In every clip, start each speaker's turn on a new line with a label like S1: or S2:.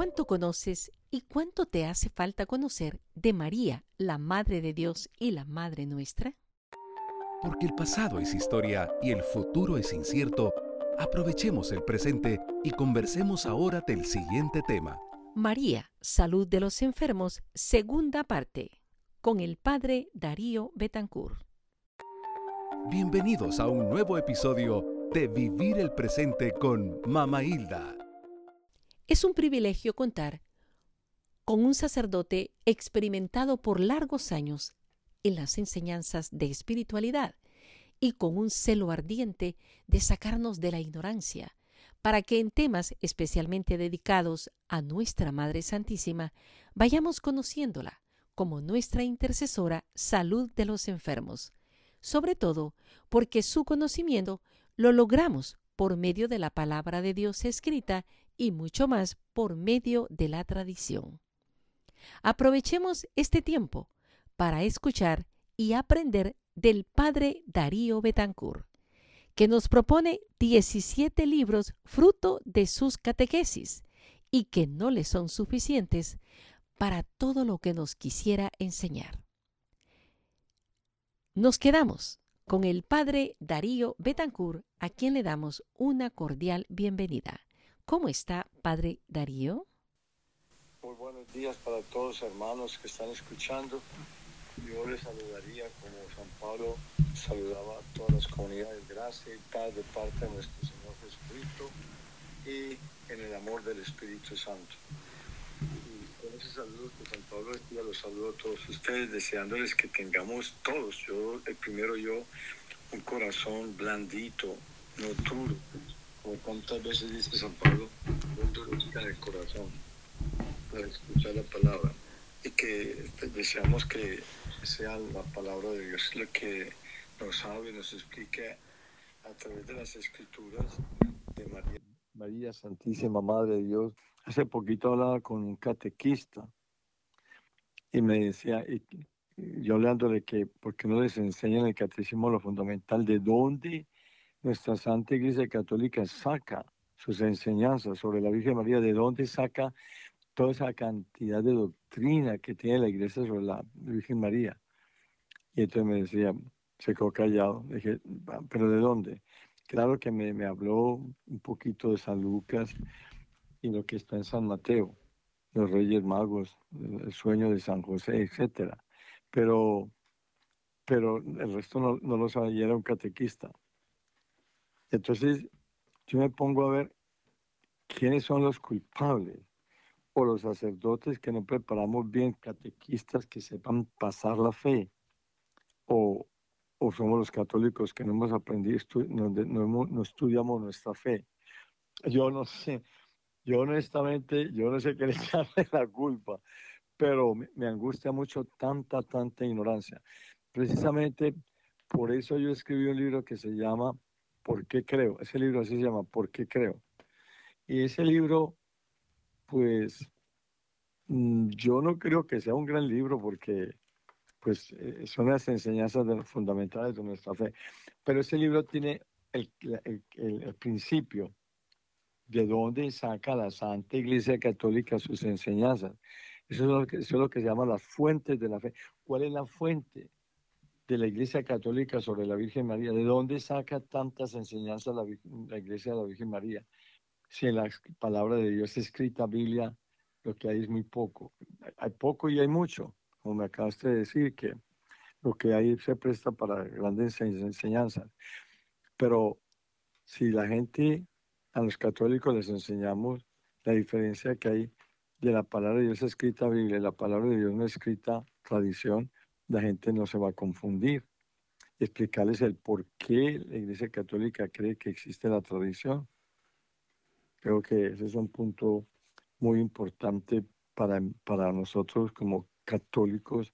S1: ¿Cuánto conoces y cuánto te hace falta conocer de María, la Madre de Dios y la Madre nuestra?
S2: Porque el pasado es historia y el futuro es incierto, aprovechemos el presente y conversemos ahora del siguiente tema.
S1: María, Salud de los Enfermos, segunda parte, con el Padre Darío Betancourt.
S2: Bienvenidos a un nuevo episodio de Vivir el Presente con Mama Hilda.
S1: Es un privilegio contar con un sacerdote experimentado por largos años en las enseñanzas de espiritualidad y con un celo ardiente de sacarnos de la ignorancia, para que en temas especialmente dedicados a nuestra Madre Santísima vayamos conociéndola como nuestra intercesora salud de los enfermos, sobre todo porque su conocimiento lo logramos por medio de la palabra de Dios escrita y mucho más por medio de la tradición. Aprovechemos este tiempo para escuchar y aprender del Padre Darío Betancourt, que nos propone 17 libros fruto de sus catequesis y que no le son suficientes para todo lo que nos quisiera enseñar. Nos quedamos con el Padre Darío Betancourt, a quien le damos una cordial bienvenida. ¿Cómo está, Padre Darío?
S3: Muy buenos días para todos hermanos que están escuchando. Yo les saludaría como San Pablo saludaba a todas las comunidades. Gracias y paz de parte de nuestro Señor Jesucristo y en el amor del Espíritu Santo. Y con ese saludo que San Pablo decía, los saludo a todos ustedes, deseándoles que tengamos todos, yo, primero yo, un corazón blandito, no duro, como tantas veces dice San Pablo, un en el corazón para escuchar la palabra y que deseamos que sea la palabra de Dios lo que nos hable, nos explique a través de las escrituras de María. María Santísima Madre de Dios. Hace poquito hablaba con un catequista y me decía, y, yo hablando de que, porque no les enseñan el catecismo lo fundamental, de dónde nuestra Santa Iglesia Católica saca sus enseñanzas sobre la Virgen María, de dónde saca toda esa cantidad de doctrina que tiene la Iglesia sobre la Virgen María. Y entonces me decía, se quedó callado. Dije, ¿pero de dónde? Claro que me, me habló un poquito de San Lucas y lo que está en San Mateo, los Reyes Magos, el sueño de San José, etcétera. Pero, pero el resto no, no lo sabía, era un catequista. Entonces, yo me pongo a ver quiénes son los culpables o los sacerdotes que no preparamos bien, catequistas que sepan pasar la fe, o, o somos los católicos que no hemos aprendido, no, no, no, estudiamos nuestra fe. Yo no sé, yo honestamente, yo no sé qué le echarle la culpa, pero me, me angustia mucho tanta, tanta ignorancia. Precisamente por eso yo escribí un libro que se llama ¿Por qué creo? Ese libro así se llama ¿Por qué creo? Y ese libro, pues, mm, yo no creo que sea un gran libro porque, pues, eh, son las enseñanzas fundamentales de nuestra fe. Pero ese libro tiene el, el, principio de dónde saca la Santa Iglesia Católica sus enseñanzas. Eso es, lo que, eso es lo que se llama las fuentes de la fe. ¿Cuál es la fuente? De la Iglesia Católica sobre la Virgen María. ¿De dónde saca tantas enseñanzas la, Iglesia de la Virgen María? Si en la palabra de Dios escrita, Biblia, lo que hay es muy poco. Hay poco y hay mucho, como me acabaste de decir, que lo que hay se presta para grandes enseñanzas. Pero si la gente, a los católicos les enseñamos la diferencia que hay de la palabra de Dios escrita Biblia la palabra de Dios no escrita tradición, la gente no se va a confundir. Explicarles el por qué la Iglesia Católica cree que existe la tradición. Creo que ese es un punto muy importante para, para nosotros como católicos,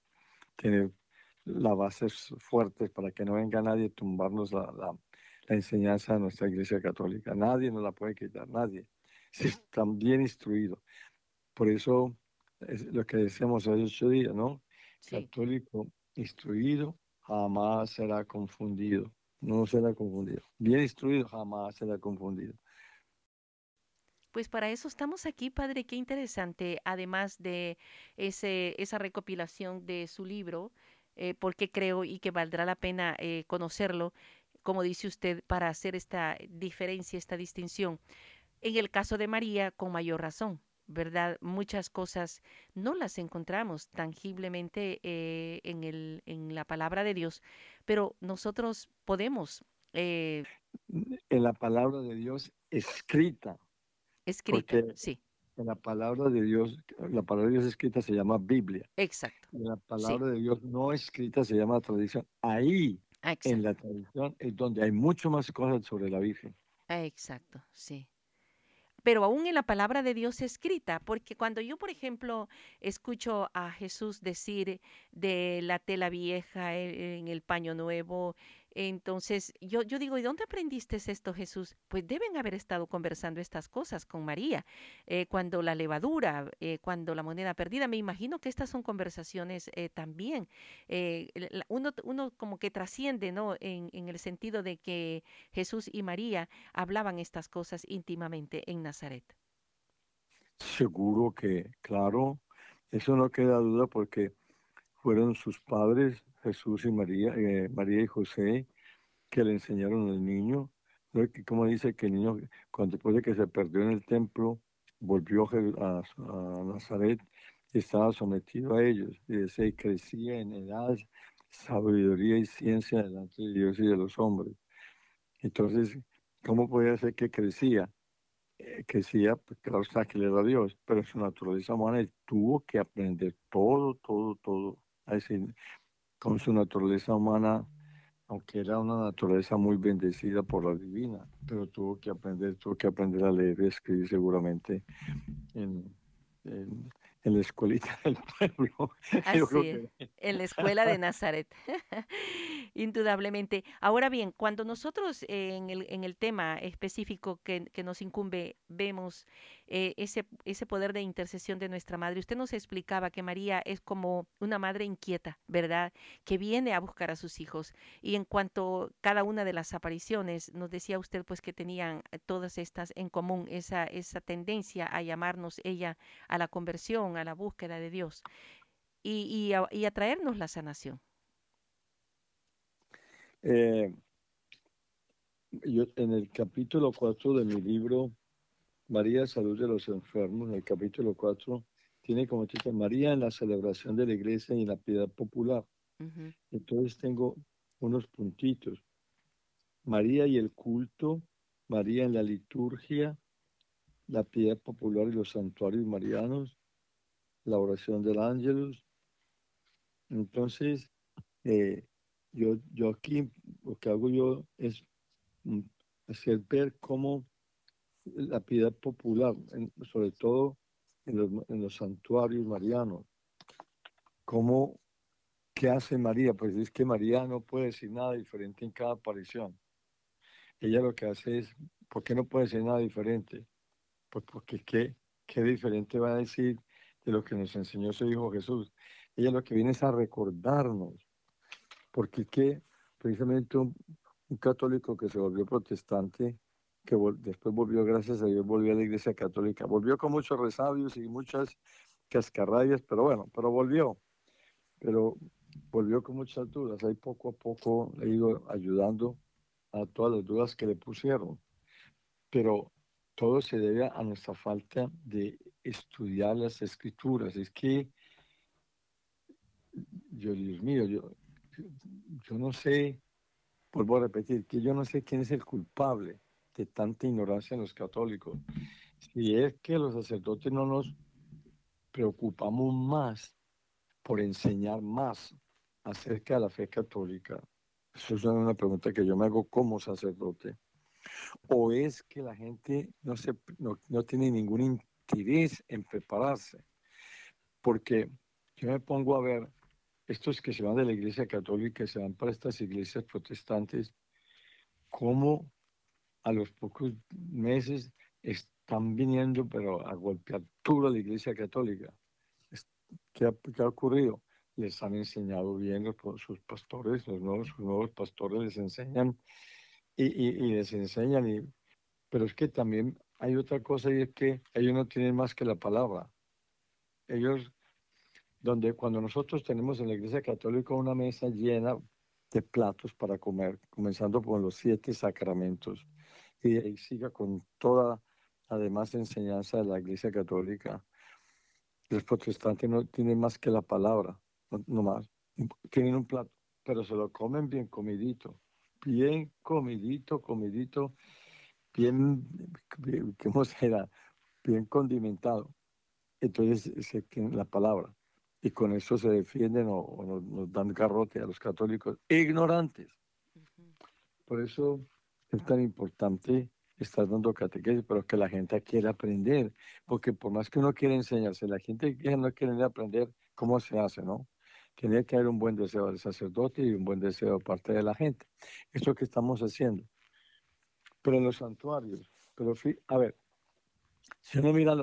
S3: tener las bases fuertes para que no venga nadie a tumbarnos la, la, enseñanza de nuestra Iglesia Católica. Nadie nos la puede quitar, nadie. Si están bien instruidos. Por eso es lo que decíamos hace ocho días, ¿no? Católico instruido jamás será confundido. No será confundido. Bien instruido jamás será confundido.
S1: Pues para eso estamos aquí, padre. Qué interesante. Además de ese, esa recopilación de su libro, eh, porque creo y que valdrá la pena eh, conocerlo, como dice usted, para hacer esta diferencia, esta distinción. En el caso de María, con mayor razón, ¿verdad? Muchas cosas no las encontramos tangiblemente eh, en, el, en la palabra de Dios, pero nosotros podemos...
S3: en la palabra de Dios escrita.
S1: Escrita, sí.
S3: En la palabra de Dios, la palabra de Dios escrita se llama Biblia.
S1: Exacto.
S3: En la palabra de Dios no escrita se llama tradición. Ahí, en la tradición, es donde hay mucho más cosas sobre la Virgen.
S1: Exacto, sí pero aún en la palabra de Dios escrita, porque cuando yo, por ejemplo, escucho a Jesús decir de la tela vieja en el paño nuevo, entonces, yo, digo, ¿y dónde aprendiste esto, Jesús? Pues deben haber estado conversando estas cosas con María, eh, cuando la levadura, eh, cuando la moneda perdida. Me imagino que estas son conversaciones eh, también. uno, uno como que trasciende, ¿no? En, en el sentido de que Jesús y María hablaban estas cosas íntimamente en Nazaret.
S3: Seguro que, claro, eso no queda duda porque fueron sus padres Jesús y María, eh, María y José, que le enseñaron al niño. Como dice que el niño, cuando después de que se perdió en el templo, volvió a, Nazaret estaba sometido a ellos. Y se crecía en edad, sabiduría y ciencia delante de Dios y de los hombres. Entonces, ¿cómo podía ser que crecía? Eh, crecía, pues claro está que le era Dios, pero su naturaleza humana tuvo que aprender todo, todo, todo. Decir, con su naturaleza humana, aunque era una naturaleza muy bendecida por la divina, pero tuvo que aprender, tuvo que aprender a leer y escribir seguramente en, en, la escuelita del pueblo.
S1: Así es, en la escuela de Nazaret. Indudablemente. Ahora bien, cuando nosotros en, el, en el tema específico que, que nos incumbe vemos eh, ese, ese poder de intercesión de nuestra madre. Usted nos explicaba que María es como una madre inquieta, ¿verdad? Que viene a buscar a sus hijos. Y en cuanto a cada una de las apariciones, nos decía usted pues que tenían todas estas en común, esa, esa tendencia a llamarnos ella a la conversión, a la búsqueda de Dios y, y, a, traernos la sanación.
S3: Eh, en el capítulo 4 de mi libro, María, salud de los enfermos, en el capítulo 4, tiene como título María en la celebración de la iglesia y en la piedad popular. Entonces tengo unos puntitos. María y el culto, María en la liturgia, la piedad popular y los santuarios marianos, la oración del ángelus. Entonces, eh, yo, yo aquí lo que hago yo es mm, hacer ver cómo la piedad popular, sobre todo en los, en los, santuarios marianos. ¿Cómo, ¿Qué hace María? Pues es que María no puede decir nada diferente en cada aparición. Ella lo que hace es, ¿por qué no puede decir nada diferente? Pues porque qué, qué diferente va a decir de lo que nos enseñó su Hijo Jesús. Ella lo que viene es a recordarnos, porque que precisamente un católico que se volvió protestante que después volvió, gracias a Dios, volvió a la iglesia católica. Volvió con muchos resabios y muchas cascarrayas, pero bueno, pero volvió. Pero volvió con muchas dudas. Ahí poco a poco le he ido ayudando a todas las dudas que le pusieron. Pero todo se debe a nuestra falta de estudiar las escrituras. Es que, yo, Dios mío, yo, yo no sé, vuelvo a repetir, que yo no sé quién es el culpable de tanta ignorancia en los católicos. Si es que los sacerdotes no nos preocupamos más por enseñar más acerca de la fe católica, eso es una pregunta que yo me hago como sacerdote, o es que la gente no, se, no, no tiene ningún interés en prepararse, porque yo me pongo a ver estos que se van de la iglesia católica se van para estas iglesias protestantes, cómo a los pocos meses están viniendo, pero a golpear duro la Iglesia Católica. ¿Qué ha, ocurrido? Les han enseñado bien los, sus pastores, los nuevos, sus nuevos pastores les enseñan y, y, les enseñan, y, pero es que también hay otra cosa y es que ellos no tienen más que la palabra. Ellos, donde cuando nosotros tenemos en la Iglesia Católica una mesa llena de platos para comer, comenzando por los siete sacramentos, siga con toda, además, enseñanza de la Iglesia Católica. Los protestantes no tienen más que la palabra, no, no más. Tienen un plato, pero se lo comen bien comidito, bien comidito, comidito, bien, bien ¿cómo será? Bien condimentado. Entonces se tiene la palabra y con eso se defienden o, o nos, nos, dan garrote a los católicos ignorantes. Uh -huh. Por eso es tan importante estar dando catequesis, pero que la gente quiera aprender, porque por más que uno quiera enseñarse, la gente no quiere aprender cómo se hace, ¿no? Tiene que haber un buen deseo del sacerdote y un buen deseo de parte de la gente. Es lo que estamos haciendo. Pero en los santuarios, pero a ver, si uno mira,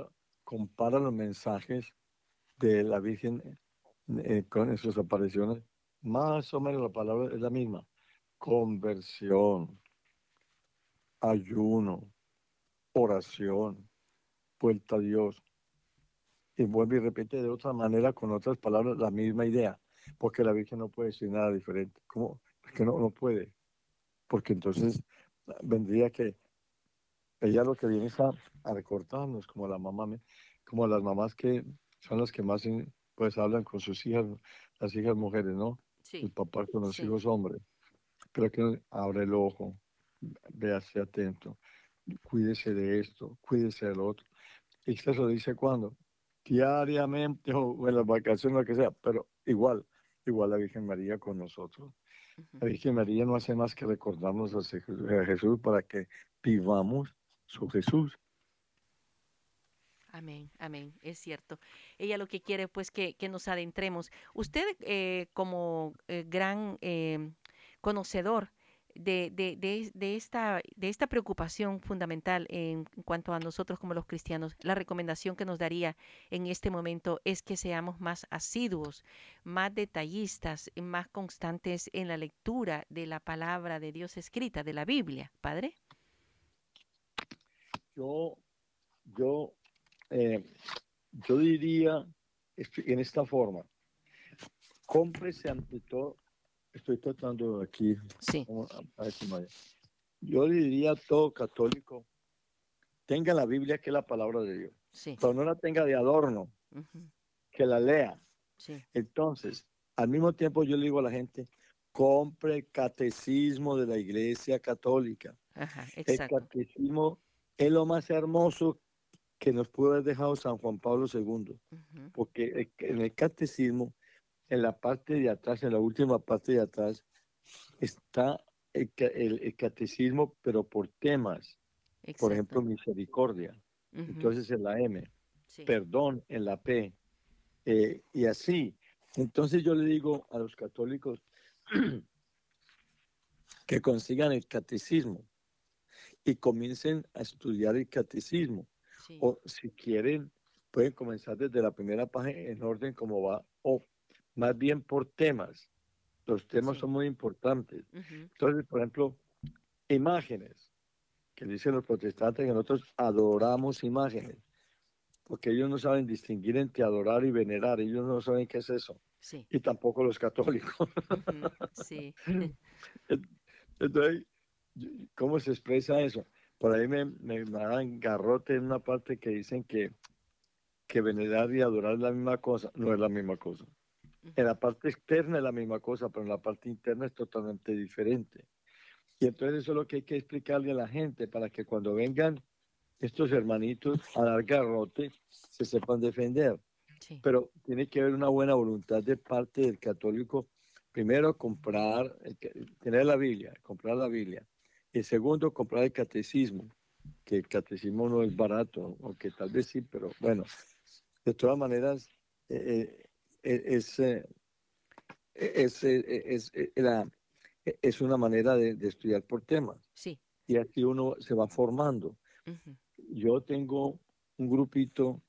S3: compara los mensajes de la Virgen eh, con sus apariciones, más o menos la palabra es la misma. Conversión, ayuno, oración, vuelta a Dios. Y vuelve y repite de otra manera, con otras palabras, la misma idea, porque la Virgen no puede decir nada diferente. ¿Cómo? Es que no, no puede. Porque entonces vendría que ella lo que viene es a, a recortarnos, como la mamá, como las mamás que son las que más pues hablan con sus hijas, las hijas mujeres, ¿no?
S1: Sí.
S3: El papá con los
S1: Sí.
S3: hijos hombres. Pero que abre el ojo, véase atento, cuídese de esto, cuídese del otro. Y se lo dice cuando, diariamente o en las vacaciones, lo que sea, pero igual, igual la Virgen María con nosotros. La. Virgen María no hace más que recordarnos a Jesús para que vivamos su Jesús.
S1: Amén, amén, es cierto. Ella lo que quiere pues que, que nos adentremos. Usted eh, como eh, gran eh, conocedor de, de, de, esta, de esta preocupación fundamental en cuanto a nosotros como los cristianos, la recomendación que nos daría en este momento es que seamos más asiduos, más detallistas, más constantes en la lectura de la palabra de Dios escrita, de la Biblia, Padre.
S3: Yo, yo, eh, yo diría en esta forma, cómprese ante todo, estoy tratando aquí,
S1: Sí,
S3: vamos a- a ver si me- yo le diría a todo católico, tenga la Biblia que es la palabra de Dios,
S1: sí,
S3: pero no la tenga de adorno, que la lea.
S1: sí,
S3: Entonces, al mismo tiempo yo le digo a la gente, compre el catecismo de la Iglesia Católica.
S1: ajá,
S3: El catecismo es lo más hermoso que nos pudo haber dejado San Juan Pablo II, porque el- en el catecismo, en la parte de atrás, en la última parte de atrás, está el, el- el catecismo, pero por temas. Por ejemplo,
S1: exacto,
S3: misericordia.
S1: ujú,
S3: Entonces en la M,
S1: sí,
S3: perdón en la P, eh, y así. Entonces yo le digo a los católicos que consigan el catecismo y comiencen a estudiar el catecismo.
S1: sí,
S3: O si quieren, pueden comenzar desde la primera página en orden como va, o más bien por temas. Los temas
S1: Sí.
S3: son muy importantes. Entonces, por ejemplo, imágenes, que dicen los protestantes que nosotros adoramos imágenes, porque ellos no saben distinguir entre adorar y venerar, ellos no saben qué es eso,
S1: sí,
S3: y tampoco los católicos.
S1: sí,
S3: Entonces, ¿cómo se expresa eso? Por ahí me, me, me dan garrote en una parte que dicen que, que venerar y adorar es la misma cosa. No es la misma cosa. En la parte externa es la misma cosa, pero en la parte interna es totalmente diferente. Y entonces eso es lo que hay que explicarle a la gente para que cuando vengan estos hermanitos a dar garrote se sepan defender.
S1: sí,
S3: Pero tiene que haber una buena voluntad de parte del católico. Primero, comprar, tener la Biblia, comprar la Biblia. Y segundo, comprar el catecismo, que el catecismo no es barato, o que tal vez sí, pero bueno, de todas maneras, eh, eh, es, eh, es, eh, es, eh, la- es una manera de, de estudiar por temas.
S1: sí,
S3: Y así uno se va formando. Yo tengo un grupito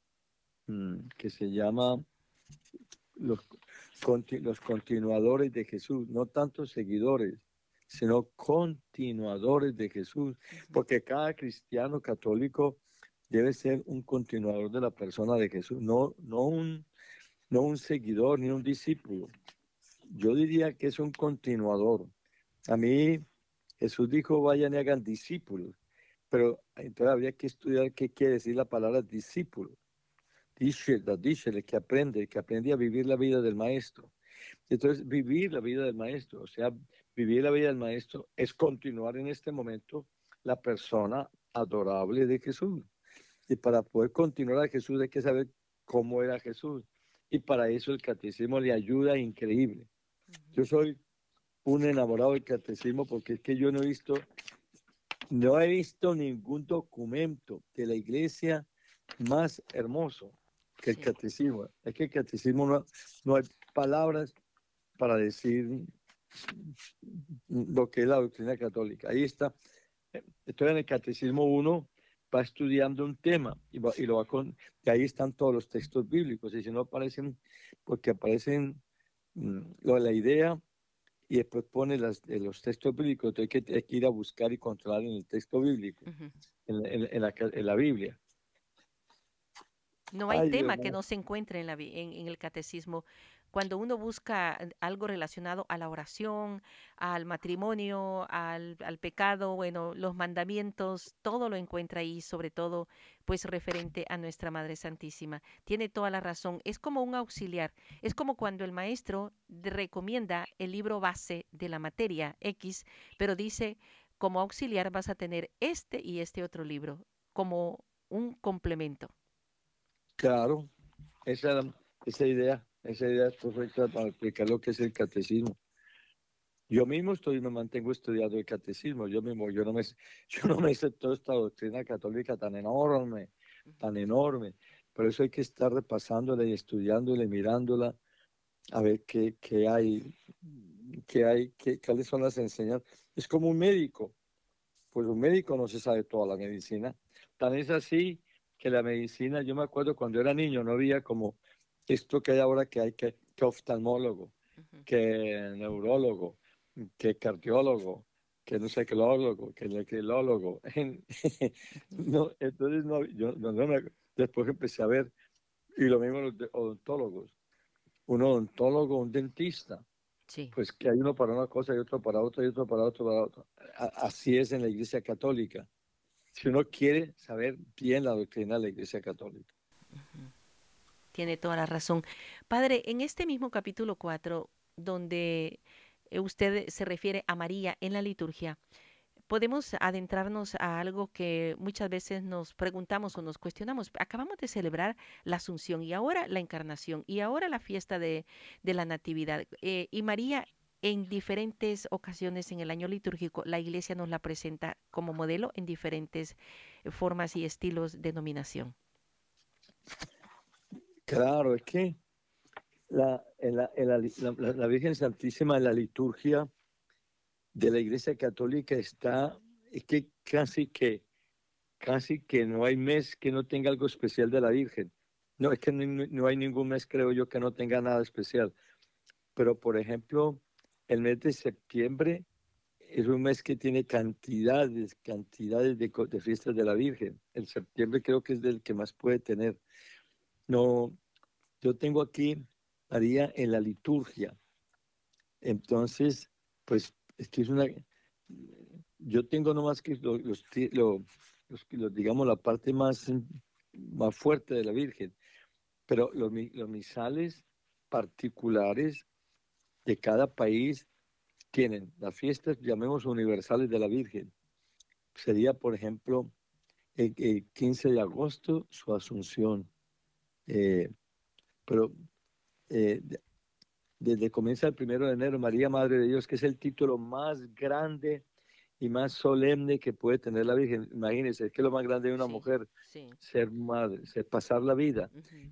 S3: mm, que se llama los, los continuadores de Jesús, no tanto seguidores, sino continuadores de Jesús, porque cada cristiano católico debe ser un continuador de la persona de Jesús, no, no, un, no un seguidor ni un discípulo. Yo diría que es un continuador. A mí Jesús dijo, vayan y hagan discípulos, pero entonces habría que estudiar qué quiere decir la palabra discípulo. Dice, dice, que aprende, que aprende a vivir la vida del maestro. Entonces, vivir la vida del maestro, o sea, vivir la vida del maestro es continuar en este momento la persona adorable de Jesús. Y para poder continuar a Jesús hay que saber cómo era Jesús. Y para eso el catecismo le ayuda increíble. Yo soy un enamorado del catecismo porque es que yo no he visto, no he visto ningún documento de la iglesia más hermoso que el catecismo. Es que el catecismo no, no hay palabras para decir lo que es la doctrina católica. Ahí está. Estoy en el catecismo 1, va estudiando un tema y, y lo va con, y ahí están todos los textos bíblicos, y si no aparecen, porque aparecen mm, lo de la idea y después pone las, los textos bíblicos, entonces hay que, ir a buscar y controlar en el texto bíblico, en, en, la, en, la, Biblia.
S1: No hay tema que no se encuentre en, la, en el catecismo cuando uno busca algo relacionado a la oración, al matrimonio, al, pecado, bueno, los mandamientos, todo lo encuentra ahí, sobre todo pues referente a nuestra Madre Santísima. Tiene toda la razón, es como un auxiliar, es como cuando el maestro recomienda el libro base de la materia X, pero dice, como auxiliar vas a tener este y este otro libro, como un complemento.
S3: Claro, esa, esa idea esa idea es correcta para explicar lo que es el catecismo. Yo mismo estoy, me mantengo estudiando el catecismo. Yo mismo, yo no me, yo no me sé toda esta doctrina católica tan enorme, tan enorme. Por eso hay que estar repasándola y estudiándola y mirándola a ver qué, qué hay, qué hay, qué, cuáles son las enseñanzas. Es como un médico. Pues un médico no se sabe toda la medicina. Tan es así que la medicina, yo me acuerdo cuando era niño, no había como esto que hay ahora que hay que, que oftalmólogo, que neurólogo, que cardiólogo, que no sé, quilólogo, que necrilólogo. no, entonces, no, yo no, me, después empecé a ver, y lo mismo los odontólogos, un odontólogo, un dentista. Sí. Pues que hay uno para una cosa y otro para otra y otro para otro para otro. Así es en la Iglesia Católica. Si uno quiere saber bien la doctrina de la Iglesia Católica.
S1: Tiene toda la razón. Padre, en este mismo capítulo 4, donde eh, usted se refiere a María en la liturgia, podemos adentrarnos a algo que muchas veces nos preguntamos o nos cuestionamos. Acabamos de celebrar la Asunción y ahora la Encarnación y ahora la fiesta de, la Natividad. Eh, y María en diferentes ocasiones en el año litúrgico, la Iglesia nos la presenta como modelo en diferentes formas y estilos de nominación.
S3: Claro, es que la, la, Virgen Santísima en la liturgia de la Iglesia Católica está, es que casi que, casi que no hay mes que no tenga algo especial de la Virgen. No, es que no, hay ningún mes, creo yo, que no tenga nada especial. Pero, por ejemplo, el mes de septiembre es un mes que tiene cantidades, cantidades de, de fiestas de la Virgen. El septiembre creo que es del que más puede tener. No, yo tengo aquí María en la liturgia. Entonces, pues es que es una, yo tengo nomás que los, los, digamos, la parte más, más fuerte de la Virgen, pero los, misales particulares de cada país tienen las fiestas, llamemos universales de la Virgen. Sería, por ejemplo, el, 15 de agosto, su asunción. Eh, pero eh, desde comienza el primero de enero, María Madre de Dios, que es el título más grande y más solemne que puede tener la Virgen. Imagínense, es que lo más grande de una mujer, ser madre, ser, pasar la vida.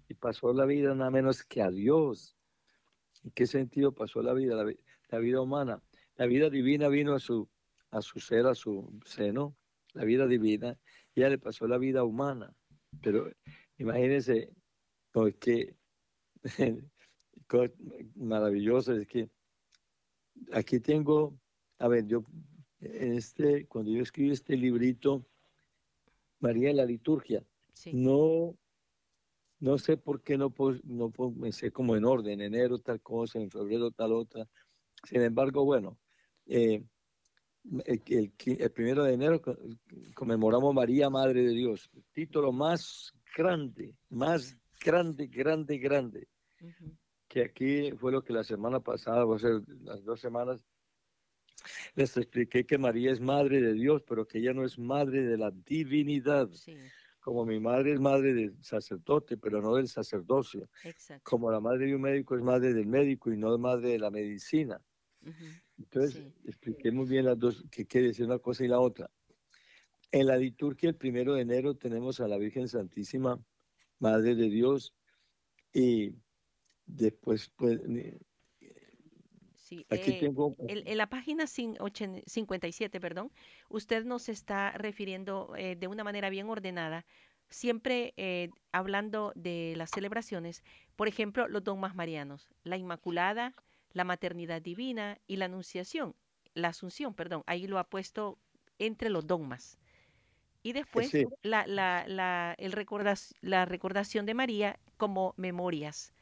S3: Y pasó la vida nada menos que a Dios. ¿En qué sentido pasó la vida? La, vida humana. La vida divina vino a su, a su ser, a su seno, la vida divina, ya le pasó la vida humana. Pero imagínense, porque maravilloso es que aquí tengo, a ver, yo, este, cuando yo escribí este librito, María de la Liturgia, No, no sé por qué no, no pensé como en orden, enero tal cosa, en febrero tal otra. Sin embargo, bueno, eh, el, el, primero de enero conmemoramos María, Madre de Dios, título más grande, más grande, grande, grande, que aquí fue lo que la semana pasada, o sea, las dos semanas, les expliqué que María es Madre de Dios, pero que ella no es Madre de la divinidad. Como mi madre es madre del sacerdote, pero no del sacerdocio. Como la madre de un médico es madre del médico y no madre de la medicina. Entonces, expliqué muy bien las dos, que quiere decir una cosa y la otra. En la liturgia, el primero de enero, tenemos a la Virgen Santísima, Madre de Dios, y después, pues,
S1: aquí eh, tengo... En, la página 57, perdón, usted nos está refiriendo eh, de una manera bien ordenada, siempre eh, hablando de las celebraciones, por ejemplo, los dogmas marianos, la Inmaculada, la maternidad divina y la anunciación, la asunción, perdón, ahí lo ha puesto entre los dogmas. Y después la, la, el la recordación de María como memorias,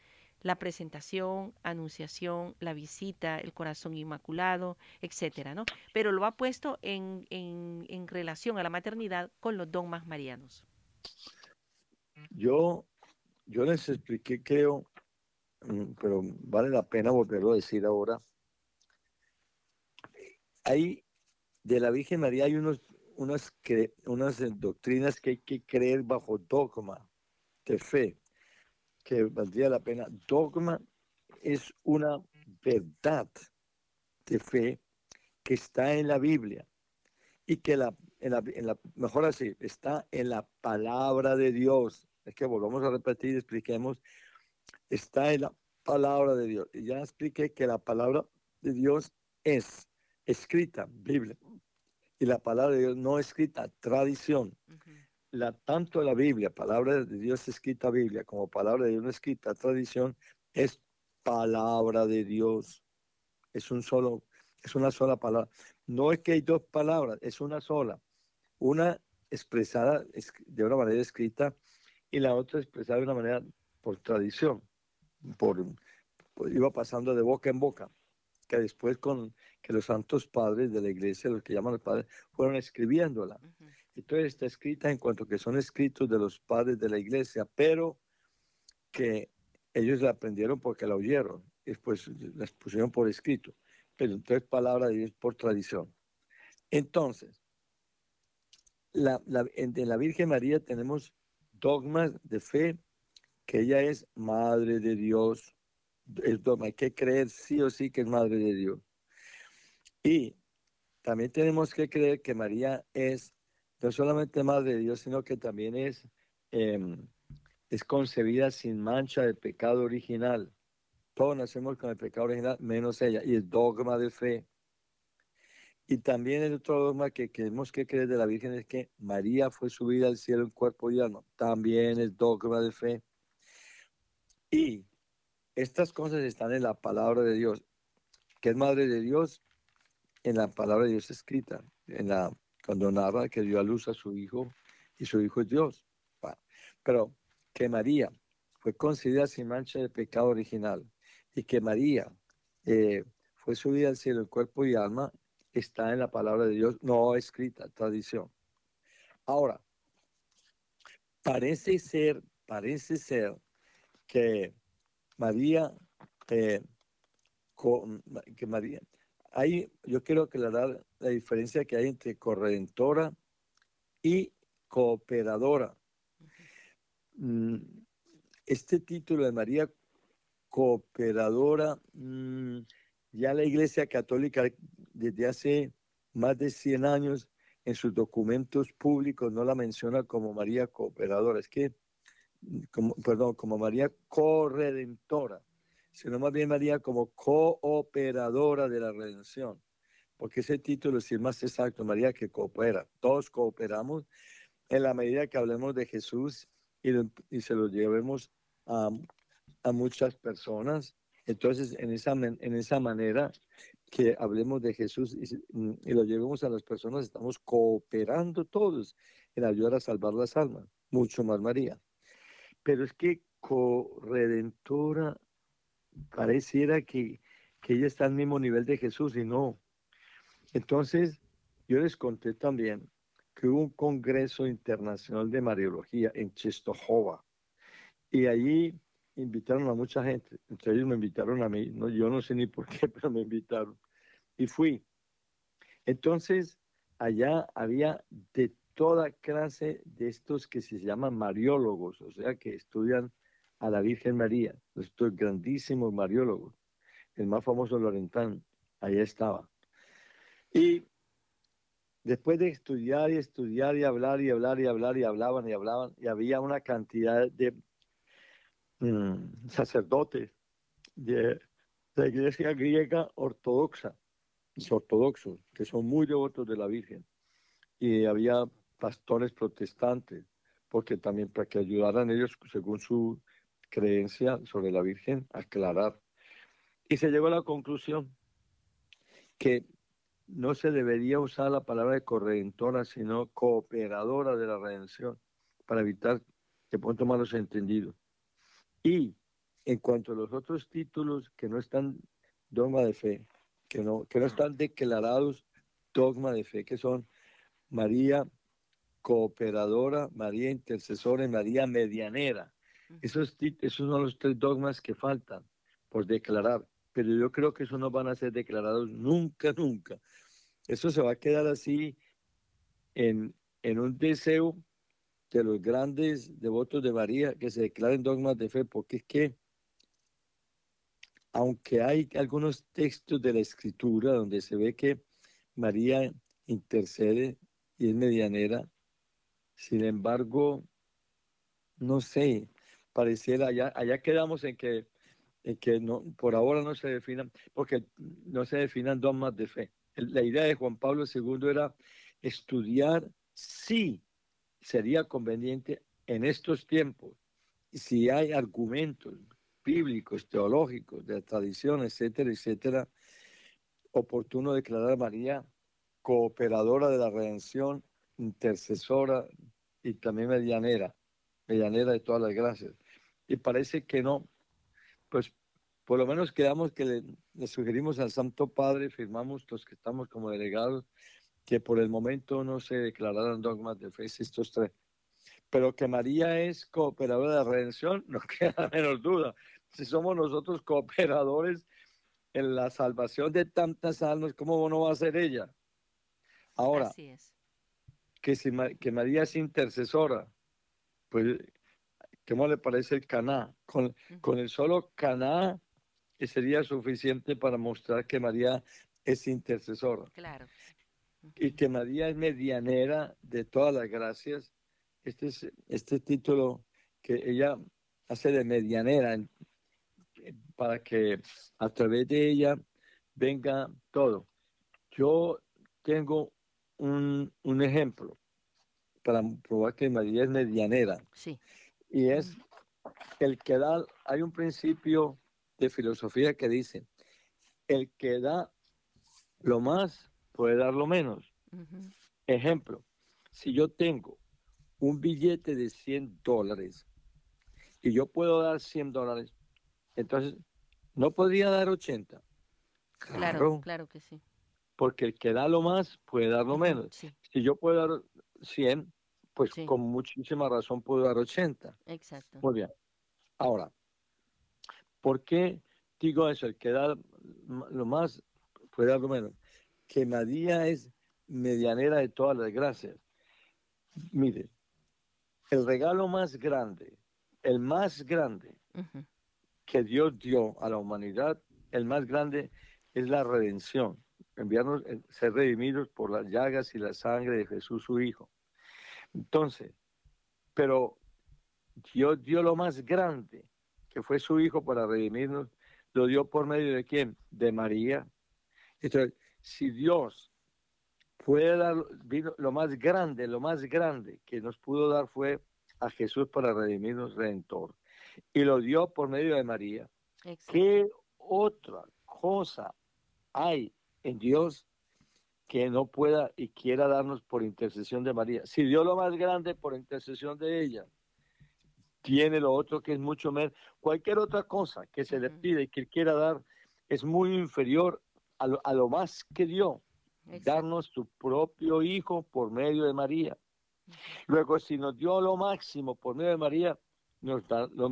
S1: la presentación, anunciación, la visita, el corazón inmaculado, etcétera, ¿no? Pero lo ha puesto en, en, en relación a la maternidad con los dogmas marianos.
S3: Yo, yo les expliqué, creo, Mm, pero vale la pena volverlo a decir ahora. Hay, de la Virgen María hay unos, unas, unas doctrinas que hay que creer bajo dogma de fe, que valdría la pena. Dogma es una verdad de fe que está en la Biblia y que la, en la, mejor así, está en la palabra de Dios. Es que volvamos a repetir, expliquemos está en la palabra de Dios. Y ya expliqué que la palabra de Dios es escrita, Biblia. Y la palabra de Dios no escrita, tradición. la, tanto la Biblia, palabra de Dios escrita, Biblia, como palabra de Dios no escrita, tradición, es palabra de Dios. Es un solo, es una sola palabra. No es que hay dos palabras, es una sola. Una expresada de una manera escrita y la otra expresada de una manera por tradición por, iba pasando de boca en boca, que después con que los santos padres de la iglesia, los que llaman los padres, fueron escribiéndola. Entonces está escrita en cuanto que son escritos de los padres de la iglesia, pero que ellos la aprendieron porque la oyeron, y después las pusieron por escrito, pero entonces palabra de Dios por tradición. Entonces, la, la, en la Virgen María tenemos dogmas de fe que ella es madre de Dios. Es hay que creer sí o sí que es madre de Dios. Y también tenemos que creer que María es no solamente madre de Dios, sino que también es, em, es concebida sin mancha de pecado original. Todos nacemos con el pecado original, menos ella, y es dogma de fe. Y también el otro dogma que tenemos que creer de la Virgen es que María fue subida al cielo en cuerpo y alma. También es dogma de fe. Y estas cosas están en la palabra de Dios, que es madre de Dios, en la palabra de Dios escrita, en la, cuando narra que dio a luz a su hijo y su hijo es Dios. pero que María fue concedida sin mancha de pecado original y que María eh, fue subida al cielo en cuerpo y alma, está en la palabra de Dios, no escrita, tradición. Ahora, parece ser, parece ser que María, eh, que María, hay, yo quiero la, la diferencia que hay entre corredentora y cooperadora. Mm, este título de María cooperadora, mm, ya la Iglesia Católica desde hace más de 100 años en sus documentos públicos no la menciona como María cooperadora. Es que como, perdón, como María corredentora, sino más bien María como cooperadora de la redención, porque ese título es el más exacto, María que coopera, todos cooperamos en la medida que hablemos de Jesús y, y se lo llevemos a, a, muchas personas. Entonces, en esa, en esa manera que hablemos de Jesús y, y lo llevemos a las personas, estamos cooperando todos en ayudar a salvar las almas. mucho más María. Pero es que corredentora pareciera que, que ella está al mismo nivel de Jesús y no. Entonces, yo les conté también que hubo un congreso internacional de Mariología en Czestochowa y allí invitaron a mucha gente, entre ellos me invitaron a mí, no, yo no sé ni por qué, pero me invitaron y fui. Entonces, allá había toda clase de estos que se llaman mariólogos, o sea, que estudian a la Virgen María, estos grandísimos mariólogos. El más famoso Lorentán, ahí estaba. Y después de estudiar y estudiar y hablar y hablar y hablar y hablaban y hablaban, y había una cantidad de mm, sacerdotes de la iglesia griega ortodoxa, ortodoxos, que son muy devotos de la Virgen. Y había pastores protestantes, porque también para que ayudaran ellos, según su creencia sobre la Virgen, a aclarar. Y se llegó a la conclusión que no se debería usar la palabra de corredentora, sino cooperadora de la redención, para evitar que punto malos entendidos. Y en cuanto a los otros títulos que no están dogma de fe, que no, que no están declarados dogma de fe, que son María cooperadora, María intercesora y María medianera. Esos, esos son los tres dogmas que faltan por declarar, pero yo creo que eso no van a ser declarados nunca, nunca. Eso se va a quedar así en, en un deseo de los grandes devotos de María que se declaren dogmas de fe, porque es que, aunque hay algunos textos de la escritura donde se ve que María intercede y es medianera, sin embargo, no sé, pareciera, allá, allá quedamos en que, en que no, por ahora no se definan, porque no se definan dogmas de fe. La idea de Juan Pablo II era estudiar si sería conveniente en estos tiempos, si hay argumentos bíblicos, teológicos, de tradición, etcétera, etcétera, oportuno declarar a María cooperadora de la redención, intercesora y también medianera, medianera de todas las gracias. Y parece que no, pues por lo menos quedamos que le, sugerimos al Santo Padre, firmamos los que estamos como delegados, que por el momento no se declararan dogmas de fe estos tres. Pero que María es cooperadora de redención, no queda menos duda. Si somos nosotros cooperadores en la salvación de tantas almas, ¿cómo no va a ser ella? Ahora, Así es que, si, que María es intercesora, pues, ¿cómo le parece el caná? Con, con el solo caná sería suficiente para mostrar que María es intercesora.
S1: Claro.
S3: Y que María es medianera de todas las gracias. Este es este título que ella hace de medianera para que a través de ella venga todo. Yo tengo un, ejemplo para probar que María es medianera.
S1: Sí.
S3: Y es el que da, hay un principio de filosofía que dice, el que da lo más puede dar lo menos. Ejemplo, si yo tengo un billete de 100 dólares y yo puedo dar 100 dólares, entonces no podría dar 80.
S1: claro, claro que sí
S3: porque el que da lo más puede dar lo menos. Si yo puedo dar 100, pues con muchísima razón puedo dar 80.
S1: Exacto.
S3: Muy bien. Ahora, ¿por qué digo eso? El que da lo más puede dar lo menos. Que María es medianera de todas las gracias. Mire, el regalo más grande, el más grande que Dios dio a la humanidad, el más grande es la redención enviarnos, eh, ser redimidos por las llagas y la sangre de Jesús su Hijo. Entonces, pero Dios dio lo más grande, que fue su Hijo para redimirnos, lo dio por medio de quién? De María. Entonces, si Dios puede dar lo más grande, lo más grande que nos pudo dar fue a Jesús para redimirnos redentor. Y lo dio por medio de María. ¿Qué otra cosa hay en Dios que no pueda y quiera darnos por intercesión de María. Si dio lo más grande por intercesión de ella, tiene lo otro que es mucho menos. Cualquier otra cosa que se le pide y que quiera dar es muy inferior a lo, a lo más que dio. Darnos su propio Hijo por medio de María. Luego, si nos dio lo máximo por medio de María, nos da lo,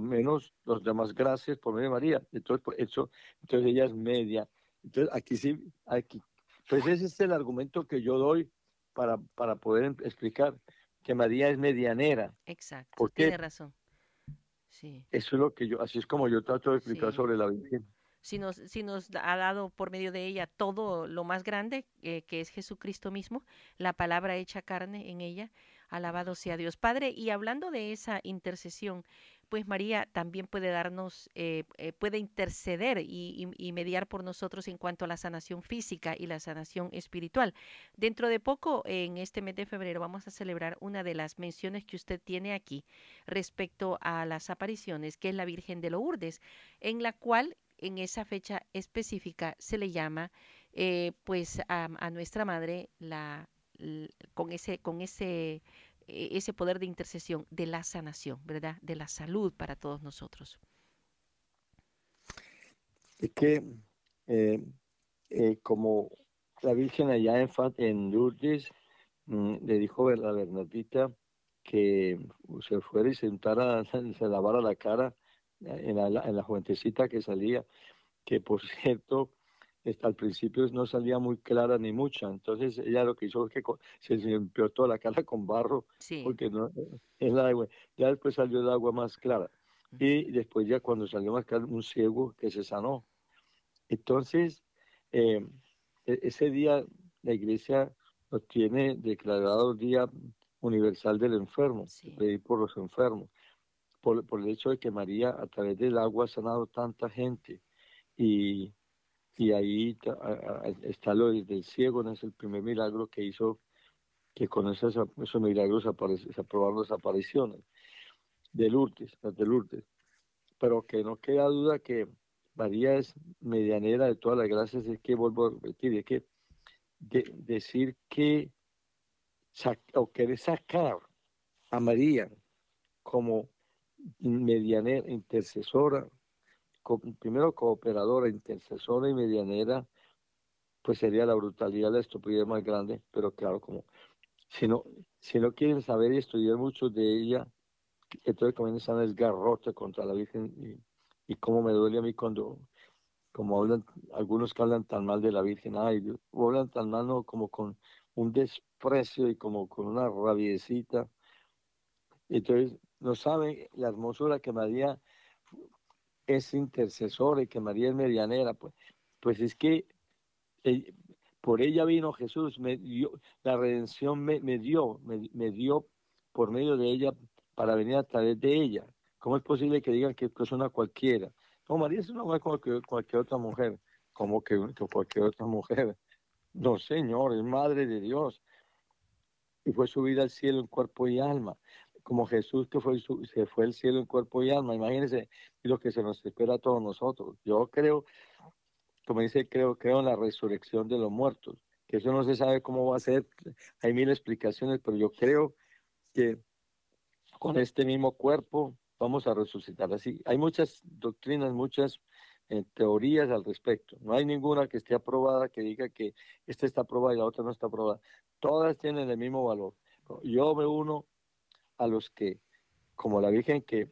S3: menos, los demás gracias por medio de María. Entonces, por eso, entonces ella es media. Entonces, aquí sí, aquí. Pues ese es el argumento que yo doy para, para poder em, explicar que María es medianera.
S1: Exacto, tiene razón.
S3: Sí. Eso es lo que yo, así es como yo trato de explicar sobre la Virgen.
S1: Si nos, si nos ha dado por medio de ella todo lo más grande, eh, que es Jesucristo mismo, la palabra hecha carne en ella, alabado sea Dios Padre. Y hablando de esa intercesión, pues María también puede darnos, eh, eh, puede interceder y, mediar por nosotros en cuanto a la sanación física y la sanación espiritual. Dentro de poco, en este mes de febrero, vamos a celebrar una de las menciones que usted tiene aquí respecto a las apariciones, que es la Virgen de Lourdes, en la cual en esa fecha específica se le llama eh, pues a, nuestra madre con ese con ese ese poder de intercesión de la sanación, ¿verdad? De la salud para todos nosotros.
S3: Es que eh, eh, como la Virgen allá en, en Lourdes mm, le dijo a la Bernardita que se fuera y se sentara, se lavara la cara en la, en la juentecita que salía, que por cierto al principio no salía muy clara ni mucha, entonces ella lo que hizo es que se limpió toda la cara con barro, porque no es la agua, ya después salió el agua más clara, y después ya cuando salió más clara, un ciego que se sanó. Entonces, eh, e, ese día la iglesia lo tiene declarado Día Universal del Enfermo, pedir por los enfermos, por, por el hecho de que María a través del agua ha sanado tanta gente, y y ahí está lo del ciego, no es el primer milagro que hizo, que con esos, esos milagros se aprobaron las apariciones de Lourdes, las de Lourdes. Pero que no queda duda que María es medianera de todas las gracias, es que vuelvo a repetir, es que decir que o querer sacar a María como medianera, intercesora, primero cooperadora, intercesora y medianera, pues sería la brutalidad, la estupidez más grande, pero claro, como si no, si no quieren saber y estudiar mucho de ella, entonces comienzan el garrote contra la Virgen y, y cómo me duele a mí cuando, como hablan, algunos que hablan tan mal de la Virgen, ay, hablan tan mal ¿no? como con un desprecio y como con una rabiecita. Entonces, no saben la hermosura que María es intercesora y que María es medianera, pues, pues es que eh, por ella vino Jesús, me dio, la redención me, dio, me, dio por medio de ella para venir a través de ella. ¿Cómo es posible que digan que es una cualquiera? No, María es una mujer como que cualquier otra mujer, como que, que cualquier otra mujer. No, Señor, es Madre de Dios. Y fue subida al cielo en cuerpo y alma como Jesús que fue, se fue al cielo en cuerpo y alma. Imagínense lo que se nos espera a todos nosotros. Yo creo, como dice, creo, creo en la resurrección de los muertos, que eso no se sabe cómo va a ser, hay mil explicaciones, pero yo creo que con este mismo cuerpo vamos a resucitar así. Hay muchas doctrinas, muchas eh, teorías al respecto. No hay ninguna que esté aprobada que diga que esta está aprobada y la otra no está aprobada. Todas tienen el mismo valor. Yo me uno a los que, como la Virgen que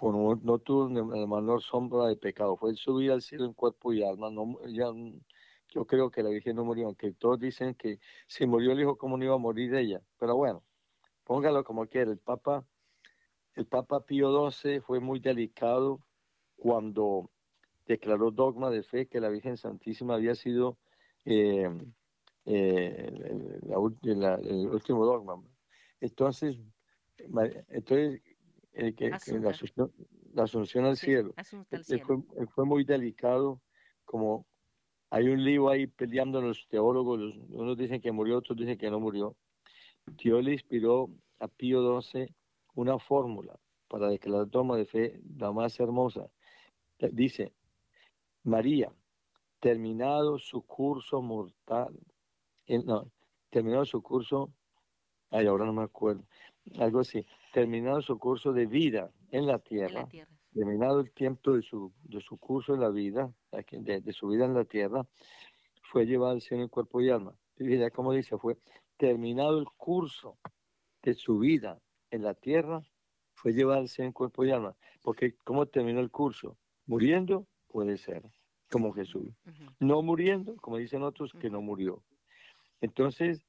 S3: no tuvo la menor sombra de pecado, fue subir al cielo en cuerpo y alma, no, yo creo que la Virgen no murió, aunque todos dicen que si murió el Hijo, ¿cómo no iba a morir ella? Pero bueno, póngalo como quiera, el Papa, el Papa Pío XII fue muy delicado cuando declaró dogma de fe que la Virgen Santísima había sido eh, eh, el último dogma. Entonces, entonces, eh, que, la, asunción, al cielo, Fue, muy delicado, como hay un lío ahí peleando los teólogos, unos dicen que murió, otros dicen que no murió. Dios le inspiró a Pío XII una fórmula para declarar toma de fe la más hermosa. Dice, María, terminado su curso mortal no, terminado su curso, ay, ahora no me acuerdo, algo así, terminado su curso de vida en la tierra, terminado el tiempo de su, de su curso en la vida, de, de su vida en la tierra, fue llevado al cielo en cuerpo y alma. Y como dice, fue terminado el curso de su vida en la tierra, fue llevado al cielo en cuerpo y alma. Porque, ¿cómo terminó el curso? Muriendo, puede ser, como Jesús. No muriendo, como dicen otros, que no murió. Entonces,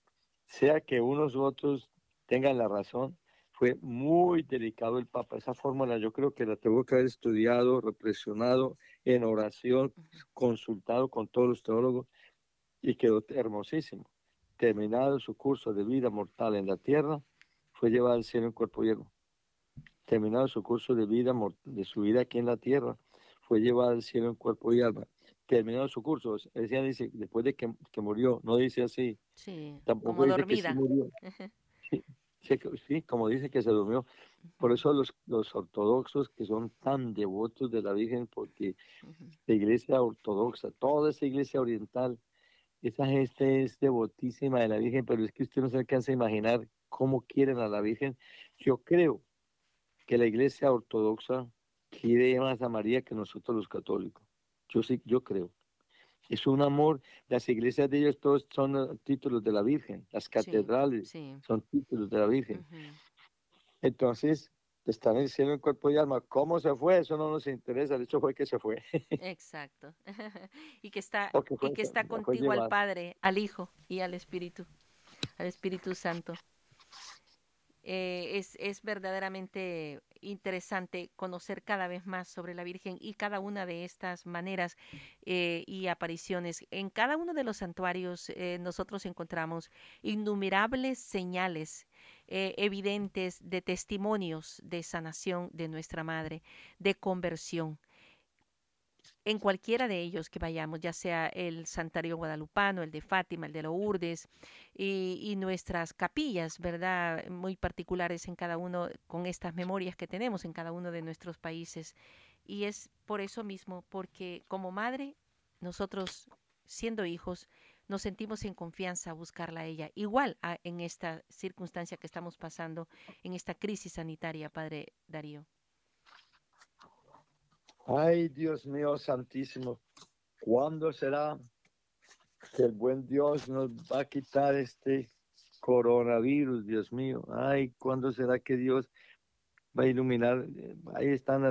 S3: sea que unos u otros tengan la razón, fue muy delicado el Papa. Esa fórmula yo creo que la tengo que haber estudiado, reflexionado en oración, consultado con todos los teólogos y quedó hermosísimo. Terminado su curso de vida mortal en la tierra, fue llevado al cielo en cuerpo y alma. Terminado su curso de vida, de su vida aquí en la tierra, fue llevado al cielo en cuerpo y alma. Terminado su curso, decía, dice, después de que, que murió, no dice así.
S1: Sí, tampoco como dice dormida. Que murió.
S3: Sí, como dice que se durmió. Por eso los, los ortodoxos que son tan devotos de la Virgen, porque la iglesia ortodoxa, toda esa iglesia oriental, esa gente es devotísima de la Virgen, pero es que usted no se alcanza a imaginar cómo quieren a la Virgen. Yo creo que la iglesia ortodoxa quiere más a María que nosotros los católicos. Yo sí, yo creo. Es un amor, las iglesias de ellos todos son eh, títulos de la Virgen, las catedrales son títulos de la Virgen. Entonces, están en el cielo en cuerpo y alma. ¿Cómo se fue? Eso no nos interesa, el hecho fue que se fue.
S1: Exacto. y que está, y que está contigo al Padre, al Hijo y al Espíritu, al Espíritu Santo. Eh, es, es, verdaderamente interesante conocer cada vez más sobre la Virgen y cada una de estas maneras eh, y apariciones. En cada uno de los santuarios eh, nosotros encontramos innumerables señales evidentes de testimonios de sanación de nuestra Madre, de conversión en cualquiera de ellos que vayamos, ya sea el Santuario Guadalupano, el de Fátima, el de Lourdes y, nuestras capillas, ¿verdad? Muy particulares en cada uno, con estas memorias que tenemos en cada uno de nuestros países. Y es por eso mismo, porque como madre, nosotros, siendo hijos, nos sentimos en confianza a buscarla a ella, igual en esta circunstancia que estamos pasando, en esta crisis sanitaria, Padre Darío.
S3: Ay, Dios mío santísimo, ¿cuándo será que el buen Dios nos va a quitar este coronavirus, Dios mío? Ay, ¿cuándo será que Dios va a iluminar? Ahí están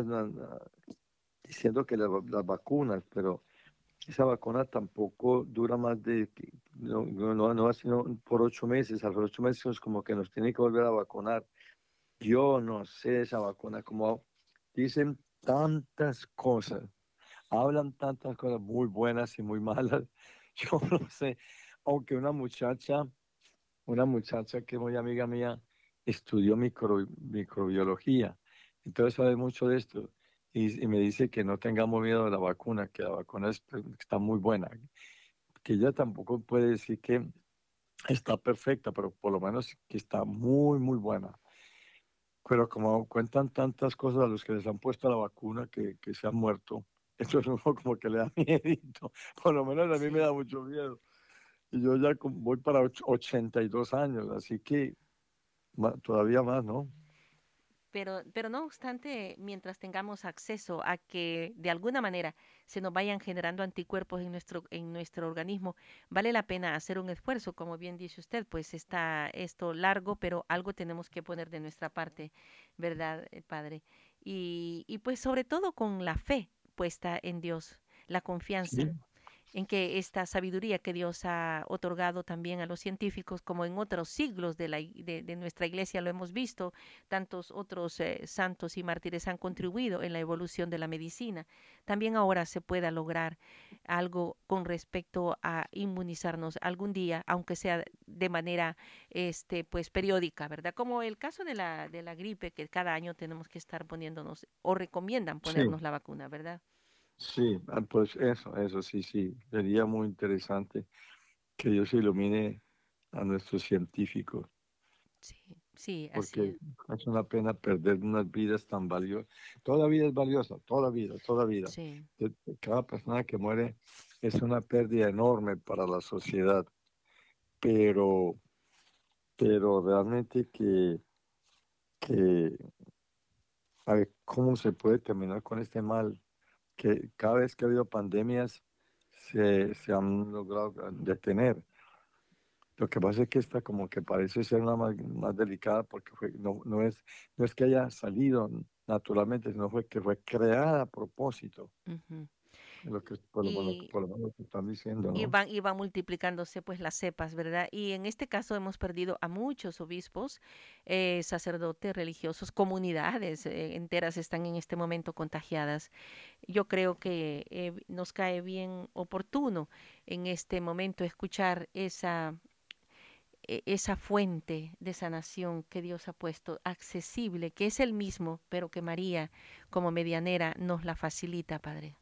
S3: diciendo que las, vacunas, pero esa vacuna tampoco dura más de, no, no, no, sino por ocho meses, a los ocho meses es como que nos tiene que volver a vacunar. Yo no sé esa vacuna, como dicen tantas cosas, hablan tantas cosas muy buenas y muy malas. Yo no sé, aunque una muchacha, una muchacha que es muy amiga mía, estudió micro, microbiología, entonces sabe mucho de esto. Y, me dice que no tengamos miedo de la vacuna, que la vacuna está muy buena, que ella tampoco puede decir que está perfecta, pero por lo menos que está muy, muy buena. Pero como cuentan tantas cosas a los que les han puesto la vacuna que, que se han muerto, esto es como que le da miedo. Por lo menos a mí me da mucho miedo. Y yo ya voy para 82 años, así que todavía más, ¿no?
S1: Pero, pero no obstante, mientras tengamos acceso a que de alguna manera se nos vayan generando anticuerpos en nuestro, en nuestro organismo, vale la pena hacer un esfuerzo, como bien dice usted, pues está esto largo, pero algo tenemos que poner de nuestra parte, ¿verdad, eh, Padre? Y, y pues sobre todo con la fe puesta en Dios, la confianza en que esta sabiduría que Dios ha otorgado también a los científicos, como en otros siglos de, la, de, nuestra iglesia lo hemos visto, tantos otros eh, santos y mártires han contribuido en la evolución de la medicina, también ahora se pueda lograr algo con respecto a inmunizarnos algún día, aunque sea de manera este, pues, periódica, ¿verdad? Como el caso de la, de la gripe, que cada año tenemos que estar poniéndonos o recomiendan ponernos la vacuna, ¿verdad?
S3: Sí, ah, pues eso, eso sí, sí, sería muy interesante que Dios ilumine a nuestros científicos.
S1: Sí, sí, así
S3: porque es. una pena perder unas vidas tan valiosas. Toda vida es valiosa, toda vida, toda vida. Sí. Cada persona que muere es una pérdida enorme para la sociedad. pero, pero realmente que, que a ver cómo se puede terminar con este mal, que cada vez que ha habido pandemias se, se han logrado detener. Lo que pasa es que esta como que parece ser una más, más delicada porque no, no, es, no es que haya salido naturalmente, sino fue que fue creada a propósito. Lo que, por, lo, por, lo, menos están diciendo. ¿no?
S1: Y, van, y van multiplicándose pues las cepas, ¿verdad? Y en este caso hemos perdido a muchos obispos, eh, sacerdotes, religiosos, comunidades eh, enteras están en este momento contagiadas. Yo creo que eh, nos cae bien oportuno en este momento escuchar esa, e, esa fuente de sanación que Dios ha puesto accesible, que es el mismo, pero que María como medianera nos la facilita, Padre.